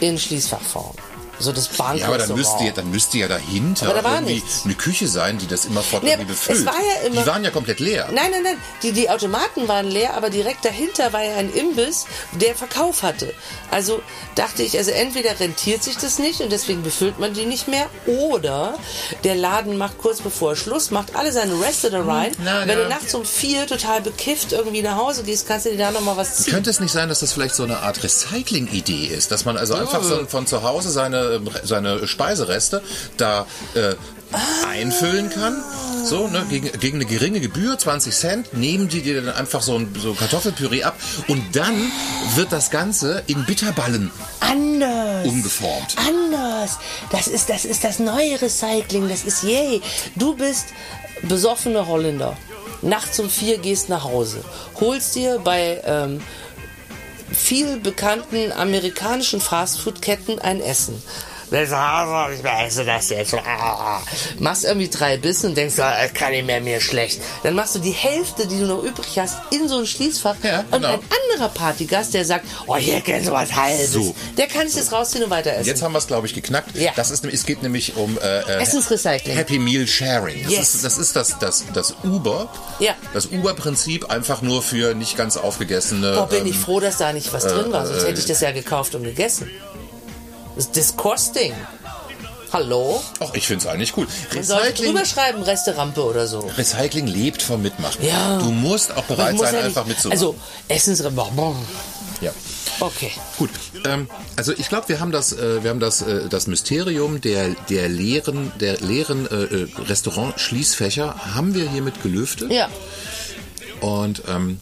in Schließfachform. So das Bank. Ja, aber dann müsste, ja, dann müsste ja dahinter da irgendwie nichts. eine Küche sein, die das immerfort Nee, irgendwie es befüllt. war ja immer- die waren ja komplett leer. Nein, nein, nein. Die, die Automaten waren leer, aber direkt dahinter war ja ein Imbiss, der Verkauf hatte. Also dachte ich, also entweder rentiert sich das nicht und deswegen befüllt man die nicht mehr, oder der Laden macht kurz bevor Schluss macht alle seine Reste da rein. na, Wenn ja. du nachts um vier total bekifft irgendwie nach Hause gehst, kannst du dir da nochmal was ziehen. Könnte es nicht sein, dass das vielleicht so eine Art Recycling-Idee ist, dass man also einfach so von zu Hause seine, seine Speisereste da äh, einfüllen kann, so ne, gegen, gegen eine geringe Gebühr, 20 Cent, nehmen die dir dann einfach so ein so Kartoffelpüree ab und dann wird das Ganze in Bitterballen Anders. umgeformt. Anders. Das ist, das ist das neue Recycling. Das ist yay. Du bist besoffener Holländer. Nachts um vier gehst nach Hause. Holst dir bei ähm, viel bekannten amerikanischen Fastfood-Ketten ein Essen. Willst du Hause? Ich esse das jetzt. Ah. Machst irgendwie drei Bissen und denkst, ah, das kann nicht mehr, mir schlecht. Dann machst du die Hälfte, die du noch übrig hast, in so ein Schließfach. Ja, Und genau. ein anderer Partygast, der sagt, oh, hier kennst du was Halbes. So. Der kann sich das rausziehen und weiter essen. Jetzt haben wir es, glaube ich, geknackt. Ja. Das ist, es geht nämlich um äh, äh, Essensrecycling. Happy Meal Sharing. Das Yes. ist das, ist das, das, das Uber. Ja. Das Uber-Prinzip einfach nur für nicht ganz aufgegessene. Boah, bin ähm, ich froh, dass da nicht was drin war, sonst hätte ich das ja gekauft und gegessen. Das ist disgusting. Hallo? Ach, ich finde es eigentlich cool. Recycling, drüber schreiben, Resterampe oder so. Recycling lebt vom Mitmachen. Ja. Du musst auch bereit muss sein, ja einfach mitzumachen. Also, Essensrestaurant. ja. Okay. Gut, ähm, also ich glaube, wir haben das, äh, wir haben das, äh, das Mysterium der der leeren, der leeren äh, äh, Restaurant-Schließfächer haben wir hiermit gelüftet. Ja. Und ähm,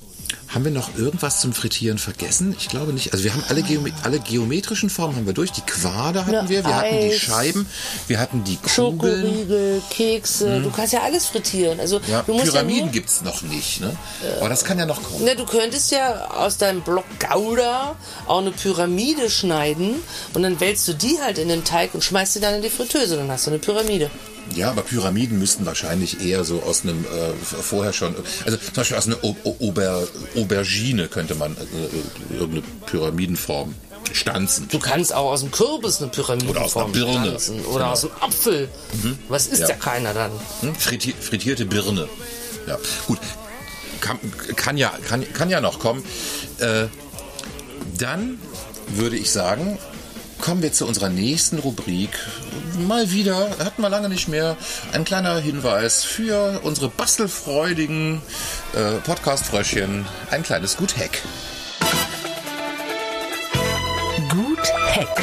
haben wir noch irgendwas zum Frittieren vergessen? Ich glaube nicht. Also wir haben alle, Geome alle geometrischen Formen haben wir durch. Die Quader hatten Na, wir, wir hatten die Eis. Scheiben, wir hatten die Kugeln. Schokoriegel, Kekse, du kannst ja alles frittieren. Also, Hm. Ja, Pyramiden ja nur, gibt's noch nicht, ne? Aber das kann ja noch kommen. Na, du könntest ja aus deinem Block Gouda auch eine Pyramide schneiden und dann wälzt du die halt in den Teig und schmeißt sie dann in die Fritteuse, dann hast du eine Pyramide. Ja, aber Pyramiden müssten wahrscheinlich eher so aus einem äh, vorher schon, also zum Beispiel aus einer O- O- Auber, Aubergine könnte man äh, irgendeine Pyramidenform stanzen. Du kannst auch aus dem Kürbis eine Pyramide Oder pflanzen. Oder Genau. aus dem Apfel. Was isst ja. Ja. keiner dann? Hm? Frittier, frittierte Birne. Ja, gut. Kann, kann, ja, kann, kann ja noch kommen. Äh, dann würde ich sagen, kommen wir zu unserer nächsten Rubrik. Mal wieder, hatten wir lange nicht mehr, ein kleiner Hinweis für unsere bastelfreudigen äh, Podcast-Fröschchen. Ein kleines Gut-Hack. Gut Hack.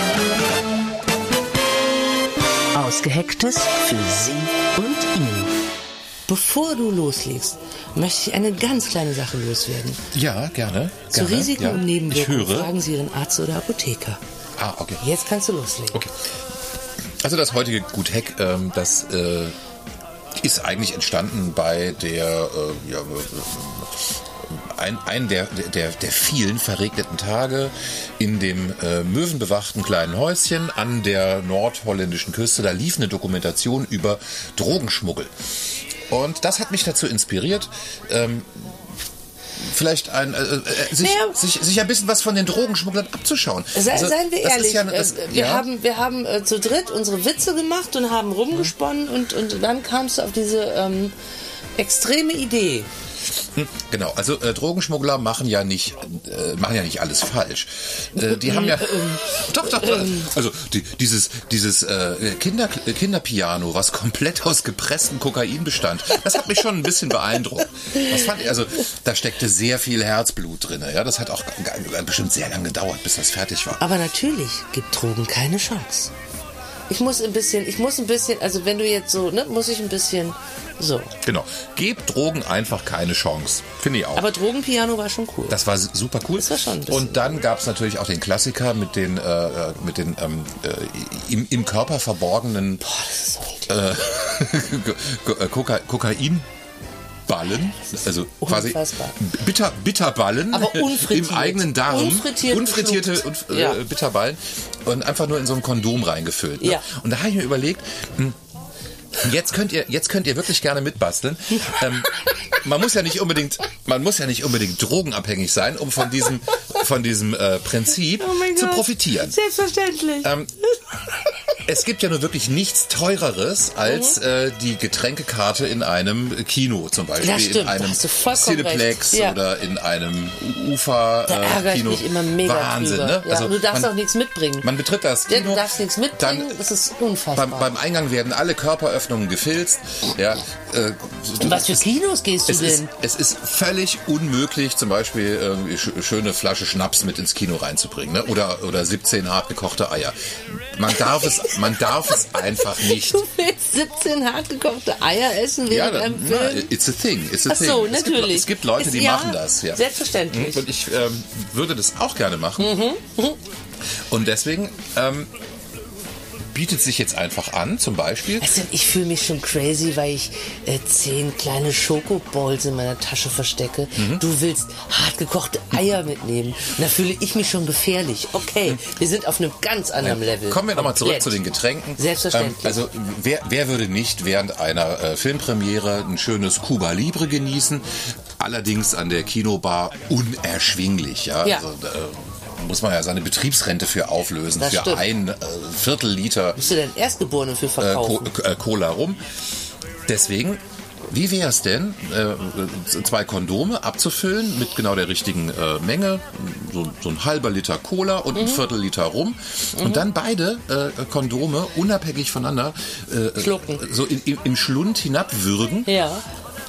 Ausgehacktes für Sie und ihn. Bevor du loslegst, möchte ich eine ganz kleine Sache loswerden. Ja, gerne. Zu gerne. Risiken ja. und Nebenwirkungen fragen Sie Ihren Arzt oder Apotheker. Ah, okay. Jetzt kannst du loslegen. Okay. Also das heutige Gut Hack, ähm, das äh, ist eigentlich entstanden bei der äh, ja, äh, ein, ein der, der, der vielen verregneten Tage in dem äh, möwenbewachten kleinen Häuschen an der nordholländischen Küste. Da lief eine Dokumentation über Drogenschmuggel. Und das hat mich dazu inspiriert, ähm, vielleicht ein, äh, äh, sich, Naja. sich, sich ein bisschen was von den Drogenschmugglern abzuschauen. Sei, Also, seien wir das ehrlich, ja, das, äh, wir ja. haben, wir haben äh, zu dritt unsere Witze gemacht und haben rumgesponnen und, und dann kamst du auf diese ähm, extreme Idee. Hm, Genau, also äh, Drogenschmuggler machen ja nicht äh, machen ja nicht alles falsch. Äh, die haben ja doch doch, doch. also die, dieses dieses äh, Kinder Kinderpiano, was komplett aus gepresstem Kokain bestand, das hat mich schon ein bisschen beeindruckt. Das fand ich, also da steckte sehr viel Herzblut drin. Ja, das hat auch bestimmt sehr lange gedauert, bis das fertig war. Aber natürlich gibt Drogen keine Chance. Ich muss ein bisschen, ich muss ein bisschen, also wenn du jetzt so, ne, muss ich ein bisschen so. Genau, gebt Drogen einfach keine Chance, finde ich auch. Aber Drogenpiano war schon cool. Das war super cool. Das war schon Und dann gab es natürlich auch den Klassiker mit den, äh, äh, mit den ähm, äh, im, im Körper verborgenen Boah, das ist so [LAUGHS] eklig. äh, Koka Kokain. Ballen, also quasi Unfassbar. Bitter, Bitterballen [LAUGHS] im eigenen Darm, Unfrittiert unfrittierte und, äh, Ja. Bitterballen und einfach nur in so ein Kondom reingefüllt. Ne? Ja. Und da habe ich mir überlegt, hm, Jetzt könnt ihr, jetzt könnt ihr wirklich gerne mitbasteln. ähm, man muss ja nicht unbedingt, man muss ja nicht unbedingt drogenabhängig sein, um von diesem, von diesem äh, Prinzip Oh zu Gott. profitieren. Selbstverständlich. Ähm, es gibt ja nur wirklich nichts teureres als äh, die Getränkekarte in einem Kino, zum Beispiel Das stimmt, in einem Cineplex. Ja. oder in einem Ufer Da ärgere ich Kino. mich immer mega Wahnsinn, drüber. ne? Ja, und du darfst man, auch nichts mitbringen. Man betritt das Ja, Kino. du darfst nichts mitbringen, das ist unfassbar. Beim, beim Eingang werden alle Körperöffnungen gefilzt. Ja, äh, In was für Kinos gehst du es ist, denn? es ist völlig unmöglich, zum Beispiel irgendwie sch schöne Flasche Schnaps mit ins Kino reinzubringen, ne? oder oder 17 hart gekochte Eier. Man darf es, man darf es einfach nicht. Du willst 17 hartgekochte Eier essen Ja, einem na, it's a thing. It's a Ach thing. so, es Gibt, natürlich. es gibt Leute, Ist- die ja, machen das. Ja. selbstverständlich. Und ich ähm, würde das auch gerne machen. Mhm. Und deswegen ähm, bietet sich jetzt einfach an, zum Beispiel. Also ich fühle mich schon crazy, weil ich äh, zehn kleine Schokoballs in meiner Tasche verstecke. Mhm. Du willst hartgekochte Eier mitnehmen. Und da fühle ich mich schon gefährlich. Okay, wir sind auf einem ganz anderen Level. Kommen wir nochmal zurück zu den Getränken. Selbstverständlich. Ähm, also wer, wer würde nicht während einer äh, Filmpremiere ein schönes Cuba Libre genießen? Allerdings an der Kinobar unerschwinglich. Ja, Ja. Also, da muss man ja seine Betriebsrente für auflösen, Das für stimmt. ein äh, Viertel Liter Bist du denn Erstgeborene für äh, verkaufen? äh, Cola rum. Deswegen, wie wäre es denn, äh, zwei Kondome abzufüllen mit genau der richtigen äh, Menge, so, so ein halber Liter Cola und Mhm. ein Viertel Liter rum und dann beide äh, Kondome unabhängig voneinander äh, Schlucken. so in, im, im Schlund hinabwürgen. Ja.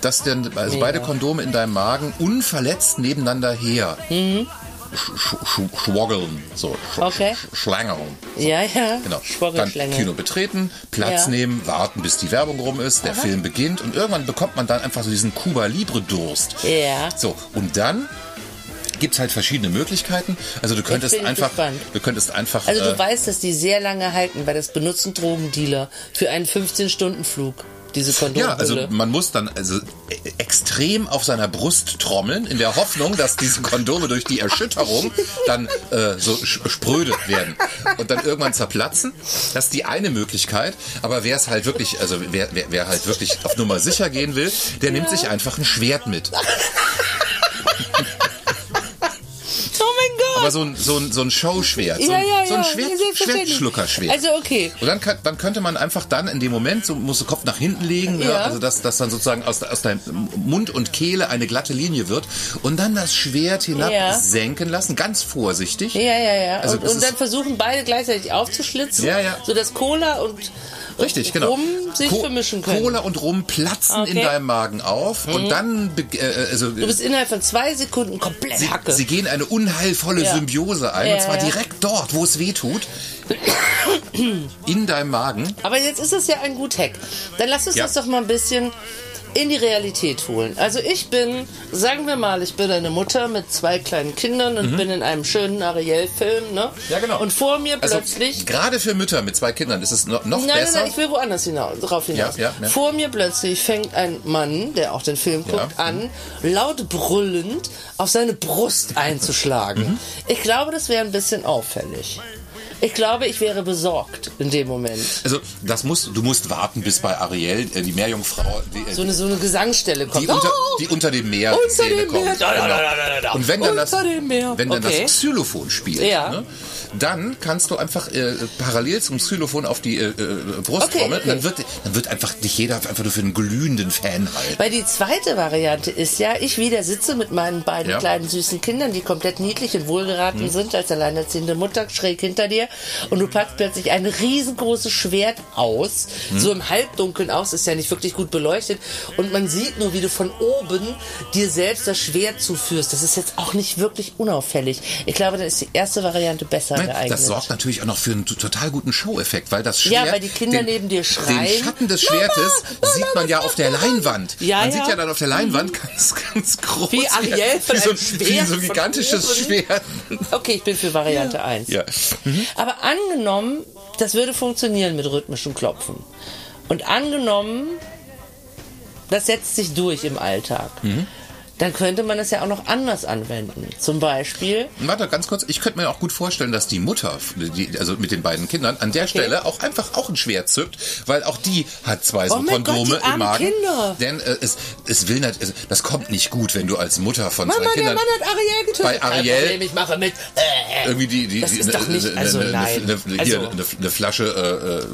Dass denn, also beide Kondome in deinem Magen unverletzt nebeneinander her sch sch sch schwoggeln, so sch. Okay. sch schlangern. So. Ja, ja. Genau. Dann. Kino betreten, Platz Ja. nehmen, warten, bis die Werbung rum ist, der Film beginnt und irgendwann bekommt man dann einfach so diesen Cuba Libre Durst. Ja. So, und dann gibt's halt verschiedene Möglichkeiten. Also du könntest einfach, gespannt. du könntest einfach, Also du äh, weißt, dass die sehr lange halten, weil das benutzen Drogendealer für einen 15-Stunden-Flug. Diese Kondomhülle. ja, also man muss dann also e- extrem auf seiner Brust trommeln, in der Hoffnung, dass diese Kondome durch die Erschütterung dann äh, so spröde werden und dann irgendwann zerplatzen. Das ist die eine Möglichkeit. Aber wer es halt wirklich, also wer, wer, wer halt wirklich auf Nummer sicher gehen will, der nimmt sich einfach ein Schwert mit. Aber so ein, so ein, so ein Showschwert. So Ja, ein, ja, so ein Schwert. Schwertschluckerschwert. Also, okay. Und dann, kann, dann könnte man einfach dann in dem Moment, so musst du Kopf nach hinten legen, ja. Ja. also dass, dass dann sozusagen aus, aus deinem Mund und Kehle eine glatte Linie wird und dann das Schwert hinab Ja. senken lassen, ganz vorsichtig. Ja, ja, ja. Also und und dann versuchen beide gleichzeitig aufzuschlitzen, Ja, ja. sodass Cola und Richtig, genau. Rum sich Co- vermischen können. Cola und Rum platzen in Okay. deinem Magen auf und dann, be- äh, also Du bist innerhalb von zwei Sekunden komplett Sie, Hacke. sie gehen eine unheilvolle Ja. Symbiose ein, Ja, und zwar ja. direkt dort, wo es weh tut. [COUGHS] In deinem Magen. Aber jetzt ist es ja ein gut Hack. Dann lass uns das doch mal ein bisschen in die Realität holen. Also ich bin, sagen wir mal, ich bin eine Mutter mit zwei kleinen Kindern und bin in einem schönen Ariel-Film, ne? Mhm. Ja, genau. Und vor mir Also plötzlich gerade für Mütter mit zwei Kindern ist es noch, noch Nein, nein, besser. nein, ich will woanders hinaus, drauf hinaus. Ja, ja, ja. Vor mir plötzlich fängt ein Mann, der auch den Film guckt, an, laut brüllend auf seine Brust [LAUGHS] einzuschlagen. Mhm. Ich glaube, das wäre ein bisschen auffällig. Ich glaube, ich wäre besorgt in dem Moment. Also das musst du musst warten, bis bei Ariel äh, die Meerjungfrau die, äh, So eine, so eine Gesangsstelle kommt. die, unter, Oh! die unter dem Meer Unter Szene dem kommt. Meer. Da, da, Genau. da, da, da. Und wenn dann das Unter Meer. wenn dann Okay. das Xylophon spielt, Ja. ne, dann kannst du einfach äh, parallel zum Xylophon auf die äh, äh, Brust Okay, trommeln. okay. Dann wird dann wird einfach dich jeder einfach nur für einen glühenden Fan halten. Weil die zweite Variante ist ja, ich wieder sitze mit meinen beiden Ja. kleinen süßen Kindern, die komplett niedlich und wohlgeraten sind, als alleinerziehende Mutter schräg hinter dir. Und du packst plötzlich ein riesengroßes Schwert aus, so im Halbdunkeln aus, ist ja nicht wirklich gut beleuchtet. Und man sieht nur, wie du von oben dir selbst das Schwert zuführst. Das ist jetzt auch nicht wirklich unauffällig. Ich glaube, dann ist die erste Variante besser Geeignet. Das sorgt natürlich auch noch für einen total guten Show-Effekt, weil das Schwert, Ja, weil die Kinder neben dir schreien. Den Schatten des Schwertes Mama, sieht man ja auf der? Leinwand. Ja, man ja. sieht ja dann auf der Leinwand ganz, ganz groß. Wie Ariel von wie so, einem wie Schwert so ein gigantisches. Schwert. Okay, ich bin für Variante 1. Ja. Aber angenommen, das würde funktionieren mit rhythmischem Klopfen. Und angenommen, das setzt sich durch im Alltag. Dann könnte man es ja auch noch anders anwenden. Zum Beispiel, Warte, ganz kurz. Ich könnte mir auch gut vorstellen, dass die Mutter, die, also mit den beiden Kindern, an der Stelle auch einfach auch ein Schwert zückt, weil auch die hat zwei so Oh mein Gott, Kondome die armen im Magen. Kinder. Denn äh, es, es will nicht, es, das kommt nicht gut, wenn du als Mutter von Mama, zwei der Kindern Mann hat Ariel getötet. bei Ariel Problem, ich mache mit. Äh, irgendwie die, die, Das die eine Flasche äh, äh,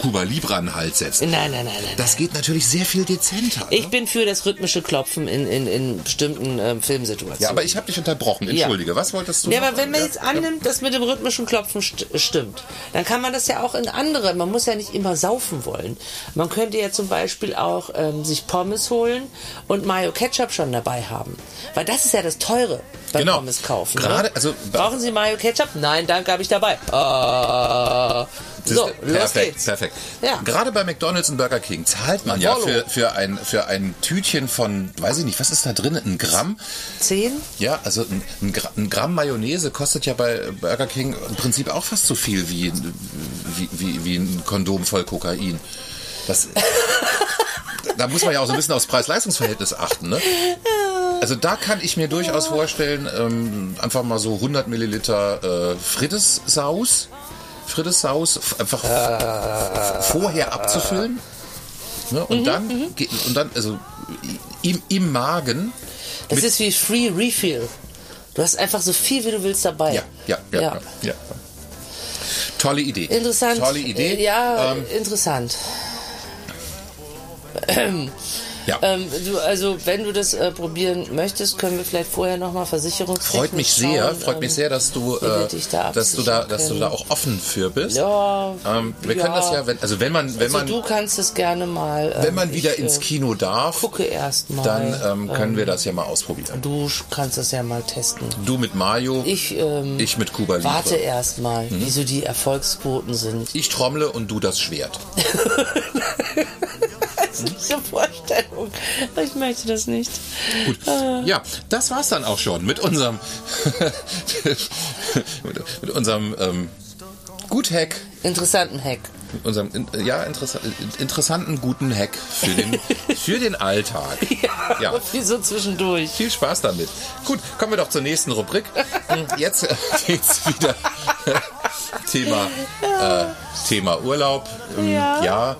Cuba Libre an den Hals setzt. Nein, nein, nein, nein. Das geht natürlich sehr viel dezenter. Ich ne? bin für das rhythmische Klopfen in, in, in bestimmten ähm, Filmsituationen. Ja, aber ich habe dich unterbrochen. Entschuldige. Was wolltest du? Ja, aber wenn man Ja, jetzt annimmt, dass mit dem rhythmischen Klopfen st stimmt, dann kann man das ja auch in andere. Man muss ja nicht immer saufen wollen. Man könnte ja zum Beispiel auch ähm, sich Pommes holen und Mayo Ketchup schon dabei haben. Weil das ist ja das Teure beim Genau. Pommes kaufen. Gerade, ne? also- Brauchen Sie Mayo Ketchup? Nein, danke, habe ich dabei. Ah. So, perfekt, perfekt. Ja. Gerade bei McDonalds und Burger King zahlt man ja für, für, ein, für ein Tütchen von, weiß ich nicht, was ist da drin? Ein Gramm? Zehn? Ja, also ein, ein, ein Gramm Mayonnaise kostet ja bei Burger King im Prinzip auch fast so viel wie, wie, wie, wie ein Kondom voll Kokain. Das, [LAUGHS] da muss man ja auch so ein bisschen aufs Preis-Leistungs-Verhältnis achten, ne? Also da kann ich mir durchaus vorstellen, ähm, einfach mal so 100 Milliliter äh, Frittes-Saus, Frittes-Saus einfach f- vorher abzufüllen. Ne? Und dann, ge- und dann, also im, im Magen Das ist wie Free Refill. Du hast einfach so viel, wie du willst dabei. Ja, ja, ja, ja. ja. Tolle Idee. Interessant. Tolle Idee. Äh, Ja, Ähm, interessant. [CLEARS THROAT] ja. Ähm, du, also, wenn du das äh, probieren möchtest, können wir vielleicht vorher nochmal versicherungstechnisch freut mich sehr, schauen, freut mich ähm, sehr, dass du, äh, da dass du da, dass du da auch offen für bist. Ja, Ähm, wir ja. können das ja, wenn, also wenn man, wenn Also, man, du kannst es gerne mal. ähm, wenn man wieder ich, ins äh, Kino darf, gucke erst mal. dann ähm, können wir das ja mal ausprobieren. Du kannst das ja mal testen. Du mit Mayo, Ich, ähm, ich mit Cuba Libre. Warte erst mal, Mhm. wie so die Erfolgsquoten sind. Ich trommle und du das Schwert. [LAUGHS] [LAUGHS] Diese Vorstellung. Ich möchte das nicht. Gut. Ja, das war's dann auch schon mit unserem [LAUGHS] mit, unserem ähm, Gut-Hack Interessanten Hack. mit unserem ja interessa interessanten guten Hack für den [LAUGHS] für den Alltag. Ja. Wie so zwischendurch. Viel Spaß damit. Gut, kommen wir doch zur nächsten Rubrik. Jetzt äh, geht's wieder Thema äh, Thema Urlaub. Ähm, Ja. ja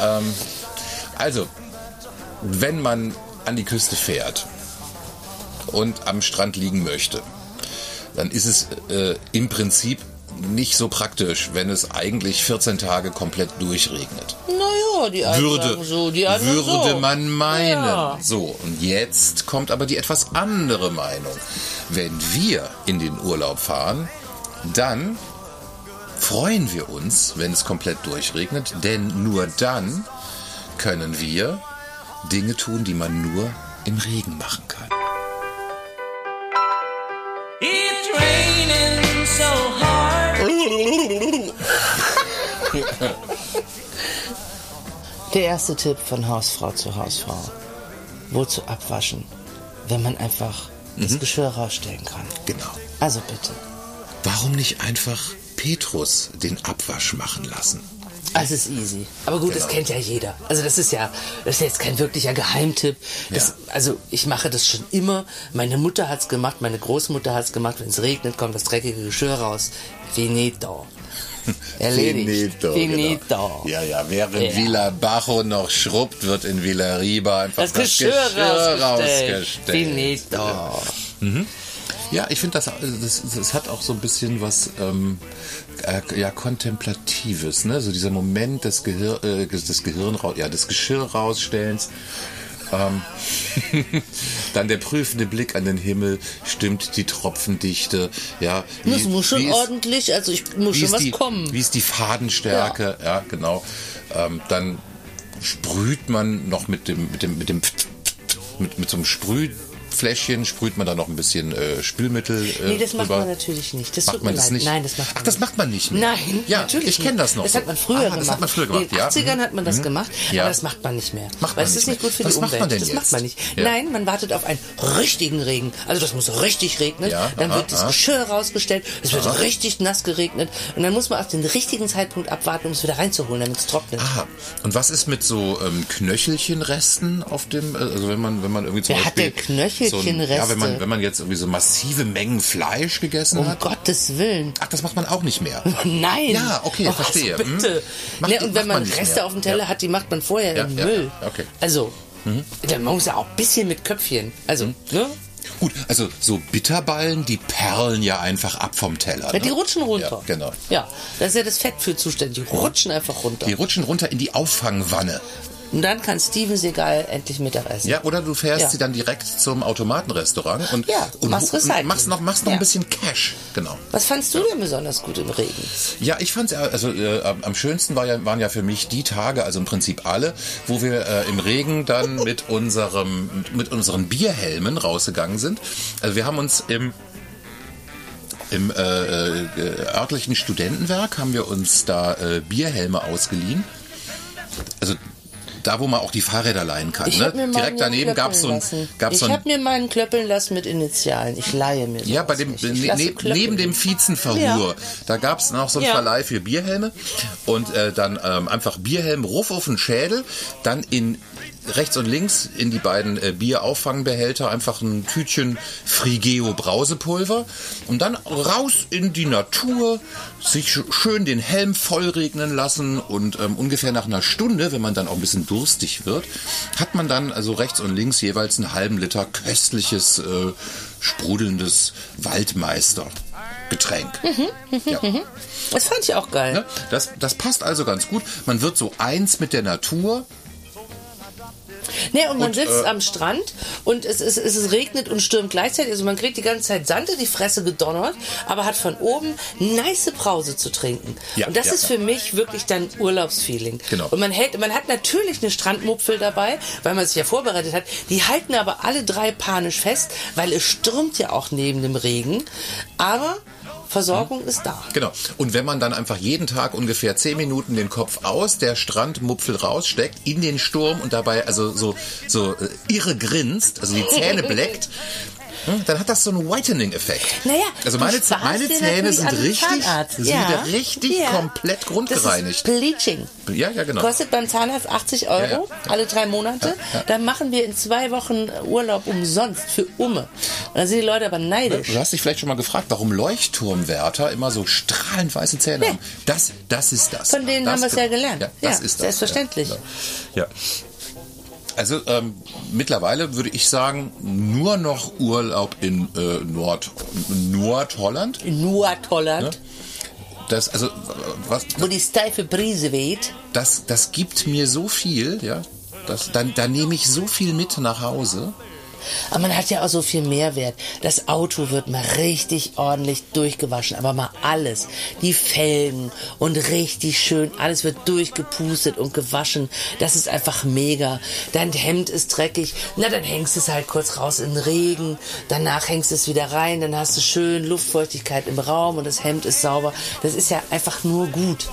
ähm, also, wenn man an die Küste fährt und am Strand liegen möchte, dann ist es äh, im Prinzip nicht so praktisch, wenn es eigentlich 14 Tage komplett durchregnet. Naja, die einen Würde, so, die anderen würde so. man meinen. Ja. So, und jetzt kommt aber die etwas andere Meinung. Wenn wir in den Urlaub fahren, dann freuen wir uns, wenn es komplett durchregnet, denn nur dann können wir Dinge tun, die man nur im Regen machen kann. It's raining so hard. [LAUGHS] Der erste Tipp von Hausfrau zu Hausfrau. Wozu abwaschen, wenn man einfach das Geschirr rausstellen kann? Genau. Also bitte. Warum nicht einfach Petrus den Abwasch machen lassen? Also es ist easy. Aber gut, das Genau. kennt ja jeder. Also das ist ja, das ist jetzt kein wirklicher Geheimtipp. Das, Ja. Also ich mache das schon immer. Meine Mutter hat's gemacht, meine Großmutter hat's gemacht. Wenn es regnet, kommt das dreckige Geschirr raus. Finito. [LAUGHS] Erledigt. Finito, Finito. genau. Ja, ja, während Ja. Villa Bajo noch schrubbt, wird in Villa Riba einfach Das Geschirr, rausgestellt. rausgestellt. Finito. Ja, ich finde, das, das, das hat auch so ein bisschen was ähm, äh, ja, Kontemplatives, ne? So dieser Moment des, Gehir äh, des Gehirn ja, des Geschirr rausstellens. Ähm, [LAUGHS] dann der prüfende Blick an den Himmel, stimmt die Tropfendichte, ja. Das muss schon wie ist- ordentlich, also ich muss wie schon was die, kommen. Wie ist die Fadenstärke? Ja, genau. Ähm, dann sprüht man noch mit dem, mit dem, mit dem, mit, mit so einem Sprühding Fläschchen sprüht man da noch ein bisschen äh, Spülmittel äh, Nee, das macht drüber. man natürlich nicht. Das Macht tut man mir das leid. nicht? Nein, das macht Ach, man das nicht. macht man nicht mehr. Nein, ja, natürlich ich kenne das noch. Das hat man früher ah, gemacht. Das hat man früher gemacht, In den ja. 80ern Mhm. hat man das gemacht, Ja. aber das macht man nicht mehr. Macht weil man es ist nicht nicht gut für mehr. die Was macht Umwelt. das jetzt? macht man nicht. Ja. Nein, man wartet auf einen richtigen Regen. Also das muss richtig regnen. Ja, dann aha, wird das aha. Geschirr rausgestellt. Es wird richtig nass geregnet. Und dann muss man auf den richtigen Zeitpunkt abwarten, um es wieder reinzuholen, damit es trocknet. Aha. Und was ist mit so ähm, Knöchelchenresten auf dem, äh, also wenn man, wenn man irgendwie zum Wer hat Beispiel Knöchelchenreste? So ein, ja, wenn man, wenn man jetzt irgendwie so massive Mengen Fleisch gegessen Um hat. Gottes Willen. Ach, das macht man auch nicht mehr. [LAUGHS] Nein. Ja, okay, oh, verstehe. Also bitte. Hm. Macht- ne, und wenn man man Reste mehr. auf dem Teller Ja. hat, die macht man vorher Ja, ja, Müll. okay. Also, dann man muss ja auch ein bisschen mit Köpfchen. Also, Mhm. ne? Gut, also so Bitterballen, die perlen ja einfach ab vom Teller. Ja, die ne? rutschen runter. Ja, genau. Ja, da ist ja das Fett für zuständig. Die rutschen einfach runter. Die rutschen runter in die Auffangwanne. Und dann kann Steven Seagal endlich Mittag essen. Ja, oder du fährst Ja. sie dann direkt zum Automatenrestaurant und, Ja, und, machst und Recycling. machst noch, machst noch Ja. ein bisschen Cash. Genau. Was fandst du denn besonders gut im Regen? Ja, ich fand's ja, also äh, am am schönsten war ja, waren ja für mich die Tage, also im Prinzip alle, wo wir äh, im Regen dann [LAUGHS] mit unserem mit unseren Bierhelmen rausgegangen sind. Also wir haben uns im im äh, äh, örtlichen Studentenwerk haben wir uns da äh, Bierhelme ausgeliehen. Also da, wo man auch die Fahrräder leihen kann. Ich ne? Direkt daneben gab's so ein, gab's Ich so ein habe mir meinen klöppeln lassen mit Initialen. Ich leihe mir ja, bei dem ne, ne, neben dem Vizenverhur, Ja. da gab's noch so einen Ja. Verleih für Bierhelme und äh, dann ähm, einfach Bierhelm ruf auf den Schädel, dann in rechts und links in die beiden äh, Bierauffangbehälter einfach ein Tütchen Frigeo Brausepulver und dann raus in die Natur, sich sch- schön den Helm vollregnen lassen und ähm, ungefähr nach einer Stunde, wenn man dann auch ein bisschen durstig wird, hat man dann also rechts und links jeweils einen halben Liter köstliches, äh, sprudelndes Waldmeister-Getränk. Ja. Das fand ich auch geil. Ne? Das, das passt also ganz gut. Man wird so eins mit der Natur. Ne, und man Und, sitzt äh, am Strand und es, es, es regnet und stürmt gleichzeitig. Also man kriegt die ganze Zeit Sand in die Fresse gedonnert, aber hat von oben nice Brause zu trinken. Ja, und das ja, ist für mich wirklich dann Urlaubsfeeling. Genau. Und man hält, man hat natürlich eine Strandmupfel dabei, weil man sich ja vorbereitet hat. Die halten aber alle drei panisch fest, weil es stürmt ja auch neben dem Regen. Aber Versorgung ist da. Genau. Und wenn man dann einfach jeden Tag ungefähr zehn Minuten den Kopf aus der Strandmupfel raussteckt, in den Sturm und dabei also so, so äh, irre grinst, also die Zähne bleckt, dann hat das so einen Whitening-Effekt. Naja, also meine, meine Zähne sind richtig, sind Ja. wieder richtig Ja. komplett grundgereinigt. Das ist Bleaching. Ja, ja, genau. Kostet beim Zahnarzt 80 Euro, Ja, alle drei Monate. Dann machen wir in zwei Wochen Urlaub umsonst für Umme. Und dann sind die Leute aber neidisch. Du hast dich vielleicht schon mal gefragt, warum Leuchtturmwärter immer so strahlend weiße Zähne haben. Das, das ist das. Von denen das haben wir es ja gelernt. Ja, das ist das. selbstverständlich. Ja, ja. Also ähm, mittlerweile würde ich sagen, nur noch Urlaub in äh, Nord Nordholland. Nordholland, Das also was wo die steife Brise weht. das das gibt mir so viel, ja. Das, dann, da nehme ich so viel mit nach Hause. Aber man hat ja auch so viel Mehrwert. Das Auto wird mal richtig ordentlich durchgewaschen, aber mal alles. Die Felgen und richtig schön, alles wird durchgepustet und gewaschen. Das ist einfach mega. Dein Hemd ist dreckig, na dann hängst du es halt kurz raus in den Regen, danach hängst du es wieder rein, dann hast du schön Luftfeuchtigkeit im Raum und das Hemd ist sauber. Das ist ja einfach nur gut.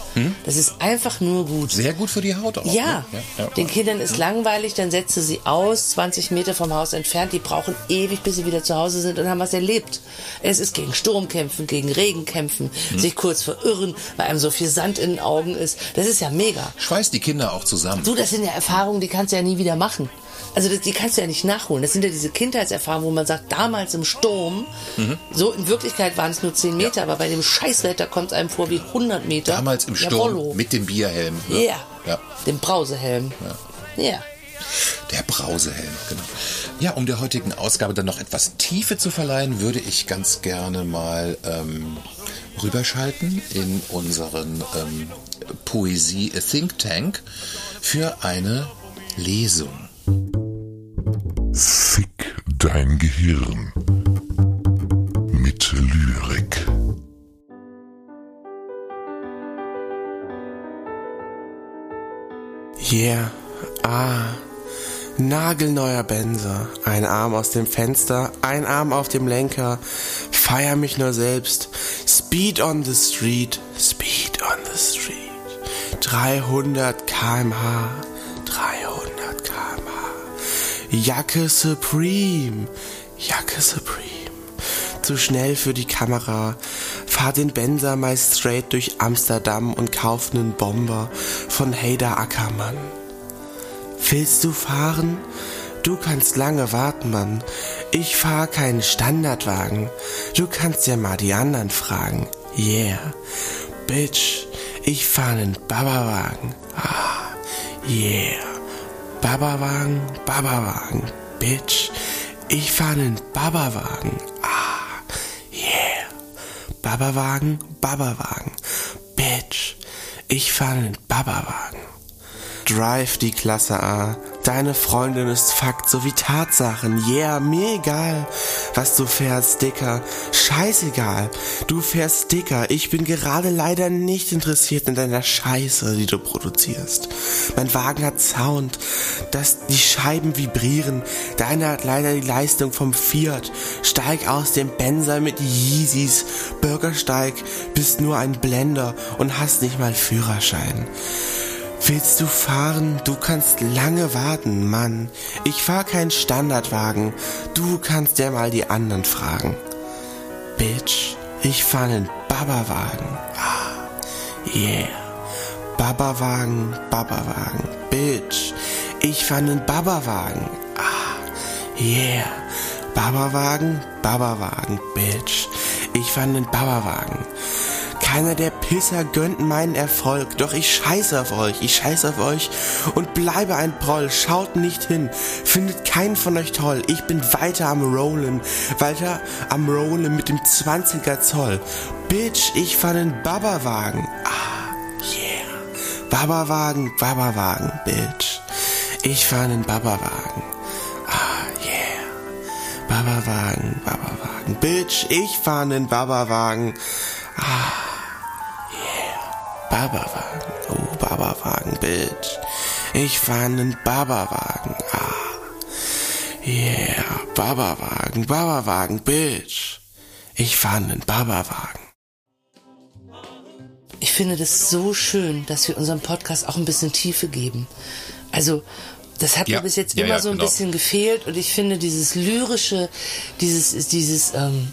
Das ist einfach nur gut. Sehr gut für die Haut auch. Ja, ne? ja, ja. den Kindern ist langweilig, dann setzt du sie aus, 20 Meter vom Haus entfernt. Die brauchen ewig, bis sie wieder zu Hause sind und haben was erlebt. Es ist gegen Sturm kämpfen, gegen Regen kämpfen, Hm. sich kurz verirren, weil einem so viel Sand in den Augen ist. Das ist ja mega. Schweißt die Kinder auch zusammen. Du, das sind ja Erfahrungen, die kannst du ja nie wieder machen. Also das, die kannst du ja nicht nachholen. Das sind ja diese Kindheitserfahrungen, wo man sagt, damals im Sturm, Mhm. so in Wirklichkeit waren es nur 10 Meter, aber bei dem Scheißwetter kommt es einem vor wie 100 Meter. Damals im Sturm Jawollo. mit dem Bierhelm. Ja, ne? ja. dem Brausehelm. Ja. Der Brausehelm, genau. Ja, um der heutigen Ausgabe dann noch etwas Tiefe zu verleihen, würde ich ganz gerne mal ähm, rüberschalten in unseren ähm, Poesie Think Tank für eine Lesung. Fick dein Gehirn. Mit Lyrik. Yeah, ah, Nagelneuer Benzer, ein Arm aus dem Fenster, ein Arm auf dem Lenker, feier mich nur selbst. Speed on the street, speed on the street. 300 kmh, 300 kmh. Jacke Supreme, Jacke Supreme. Zu schnell für die Kamera. Fahr den Benzer meist straight durch Amsterdam und kauf nen Bomber von Heider Ackermann. Willst du fahren? Du kannst lange warten, Mann. Ich fahr keinen Standardwagen. Du kannst ja mal die anderen fragen. Yeah. Bitch, ich fahr nen Babawagen. Ah, yeah. Babawagen, Babawagen. Bitch, ich fahr nen Babawagen. Ah, yeah. Babawagen, Babawagen. Bitch, ich fahr nen Babawagen. Drive die Klasse A. Deine Freundin ist Fakt sowie Tatsachen. Yeah, mir egal, was du fährst, Dicker. Scheißegal. Du fährst Dicker. Ich bin gerade leider nicht interessiert in deiner Scheiße, die du produzierst. Mein Wagen hat Sound, dass die Scheiben vibrieren. Deiner hat leider die Leistung vom Fiat. Steig aus dem Benzer mit Yeezys. Bürgersteig, bist nur ein Blender und hast nicht mal Führerschein. Willst du fahren? Du kannst lange warten, Mann. Ich fahr keinen Standardwagen. Du kannst ja mal die anderen fragen. Bitch, ich fahr nen Babawagen. Ah, yeah. Babawagen, Babawagen. Bitch, ich fahr nen Babawagen. Ah, yeah. Babawagen, Babawagen. Bitch, ich fahr nen Babawagen. Keiner der Pisser gönnt meinen Erfolg, doch ich scheiße auf euch, ich scheiße auf euch und bleibe ein Proll, schaut nicht hin, findet keinen von euch toll, ich bin weiter am Rollen, weiter am Rollen mit dem 20er Zoll. Bitch, ich fahr den Babawagen. Ah, yeah. Babawagen, Babawagen, Bitch. Ich fahr den Babawagen. Ah, yeah. Babawagen, Babawagen. Bitch, ich fahr den Babawagen. Ah, Babawagen. Oh, Babawagen, Bitch. Ich fahr nen Babawagen. Ah. Yeah, Babawagen, Babawagen, Bitch. Ich fahr nen Babawagen. Ich finde das so schön, dass wir unserem Podcast auch ein bisschen Tiefe geben. Also, das hat Ja, mir bis jetzt ja, immer ja, so ein genau. bisschen gefehlt und ich finde dieses lyrische, dieses, dieses ähm,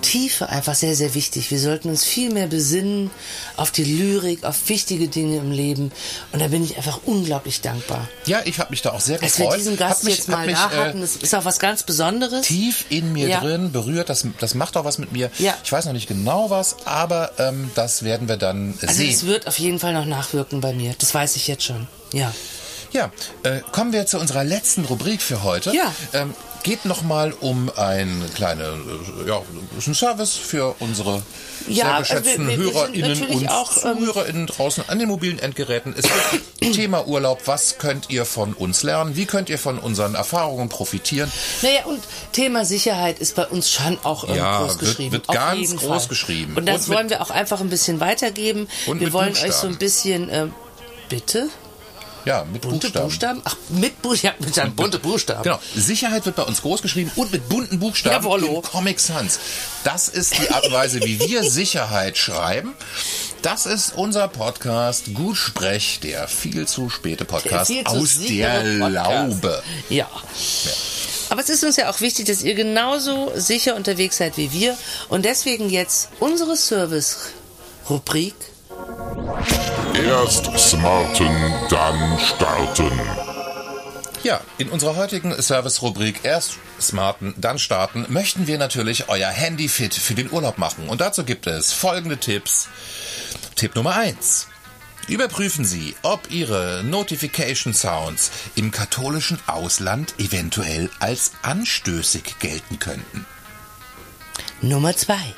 Tiefe einfach sehr, sehr wichtig. Wir sollten uns viel mehr besinnen auf die Lyrik, auf wichtige Dinge im Leben und da bin ich einfach unglaublich dankbar. Ja, ich habe mich da auch sehr Dass wir gefreut. diesen Gast mich, jetzt mal mich, da äh, hatten, das ist auch was ganz Besonderes. tief in mir Ja. drin berührt. Das, das macht auch was mit mir. Ja. Ich weiß noch nicht genau was, aber ähm, das werden wir dann Also sehen. es wird auf jeden Fall noch nachwirken bei mir. Das weiß ich jetzt schon. Ja. Ja, äh, kommen wir zu unserer letzten Rubrik für heute. Ja. Ähm, geht nochmal um ein kleine, äh, ja, ein Service für unsere Ja, sehr also geschätzten wir- wir- wir HörerInnen und auch, ähm, ZuhörerInnen draußen an den mobilen Endgeräten. Es wird [CLEARS THROAT] Thema Urlaub. Was könnt ihr von uns lernen? Wie könnt ihr von unseren Erfahrungen profitieren? Naja, und Thema Sicherheit ist bei uns schon auch ähm, Ja, groß wird- geschrieben. wird ganz groß Fall. geschrieben. Und das Und wollen wir auch einfach ein bisschen weitergeben. Und wir wollen euch so Buchstaben. ein bisschen, ähm, bitte? Ja, mit Bunte Buchstaben. Buchstaben? Ach, mit Buchstaben. Ja, mit einem bunte Buchstaben. Genau. Sicherheit wird bei uns groß geschrieben und mit bunten Buchstaben Jawollo. in Comic Sans. Das ist die Art und Weise, wie wir [LAUGHS] Sicherheit schreiben. Das ist unser Podcast Gut Sprech, der viel zu späte Podcast viel zu aus der Podcast. Laube. Ja. Aber es ist uns ja auch wichtig, dass ihr genauso sicher unterwegs seid wie wir. Und deswegen jetzt unsere Service-Rubrik. Erst smarten, dann starten. Ja, in unserer heutigen Service-Rubrik Erst smarten, dann starten möchten wir natürlich euer Handy fit für den Urlaub machen. Und dazu gibt es folgende Tipps. Tipp Nummer eins: Überprüfen Sie, ob Ihre Notification Sounds im katholischen Ausland eventuell als anstößig gelten könnten. Nummer zwei.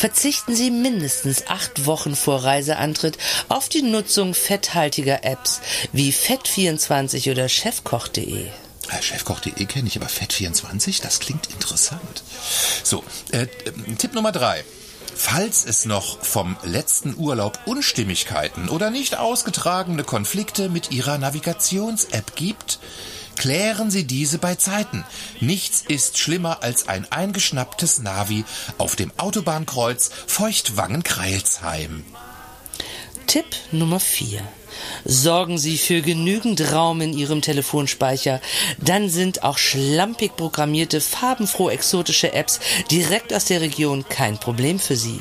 Verzichten Sie mindestens acht Wochen vor Reiseantritt auf die Nutzung fetthaltiger Apps wie Fett24 oder Chefkoch.de. Äh, Chefkoch.de kenne ich, aber Fett24, das klingt interessant. So, äh, äh, Tipp Nummer drei. Falls es noch vom letzten Urlaub Unstimmigkeiten oder nicht ausgetragene Konflikte mit Ihrer Navigations-App gibt, klären Sie diese bei Zeiten. Nichts ist schlimmer als ein eingeschnapptes Navi auf dem Autobahnkreuz Feuchtwangen-Kreilsheim. Tipp Nummer 4. Sorgen Sie für genügend Raum in Ihrem Telefonspeicher. Dann sind auch schlampig programmierte, farbenfroh exotische Apps direkt aus der Region kein Problem für Sie.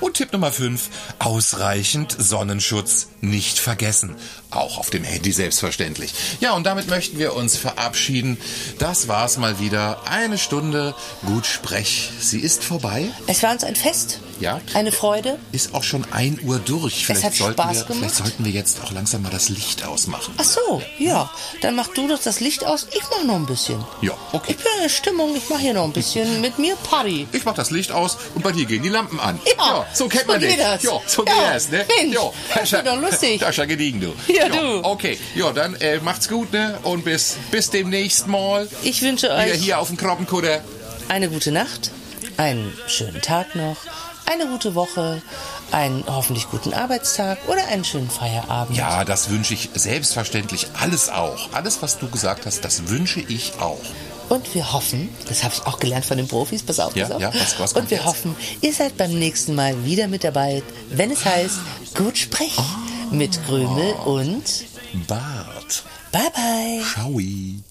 Und Tipp Nummer 5, ausreichend Sonnenschutz nicht vergessen. Auch auf dem Handy selbstverständlich. Ja, und damit möchten wir uns verabschieden. Das war's mal wieder. Eine Stunde gut Sprech. Sie ist vorbei. Es war uns ein Fest. Ja. Eine Freude. Ist auch schon 1 Uhr durch. Vielleicht, hat sollten, Spaß wir, gemacht. vielleicht sollten wir jetzt auch langsam mal das Licht ausmachen. Ach so, ja. Dann mach du doch das Licht aus. Ich mach noch ein bisschen. Ja, okay. Ich bin in der Stimmung. Ich mach hier noch ein bisschen [LAUGHS] mit mir Party. Ich mach das Licht aus und bei dir gehen die Lampen an. Ja, so kennt so man dich. das. Ja, so Ja, geht das, ne? Mensch, das wird doch lustig. Das ist ja gediegen, du. Ja, du. Okay, ja, dann äh, macht's gut, ne? Und bis, bis demnächst mal. Ich wünsche Wieder euch hier auf dem Kroppenkutter. eine gute Nacht, einen schönen Tag noch, eine gute Woche, einen hoffentlich guten Arbeitstag oder einen schönen Feierabend. Ja, das wünsche ich selbstverständlich alles auch. Alles, was du gesagt hast, das wünsche ich auch. Und wir hoffen, das habe ich auch gelernt von den Profis, pass auf, Ja, pass auf. ja, was- was kommt Und wir jetzt? hoffen, ihr seid beim nächsten Mal wieder mit dabei, wenn es heißt, gut sprech mit Krümel und Bart. bye bye. Schaui.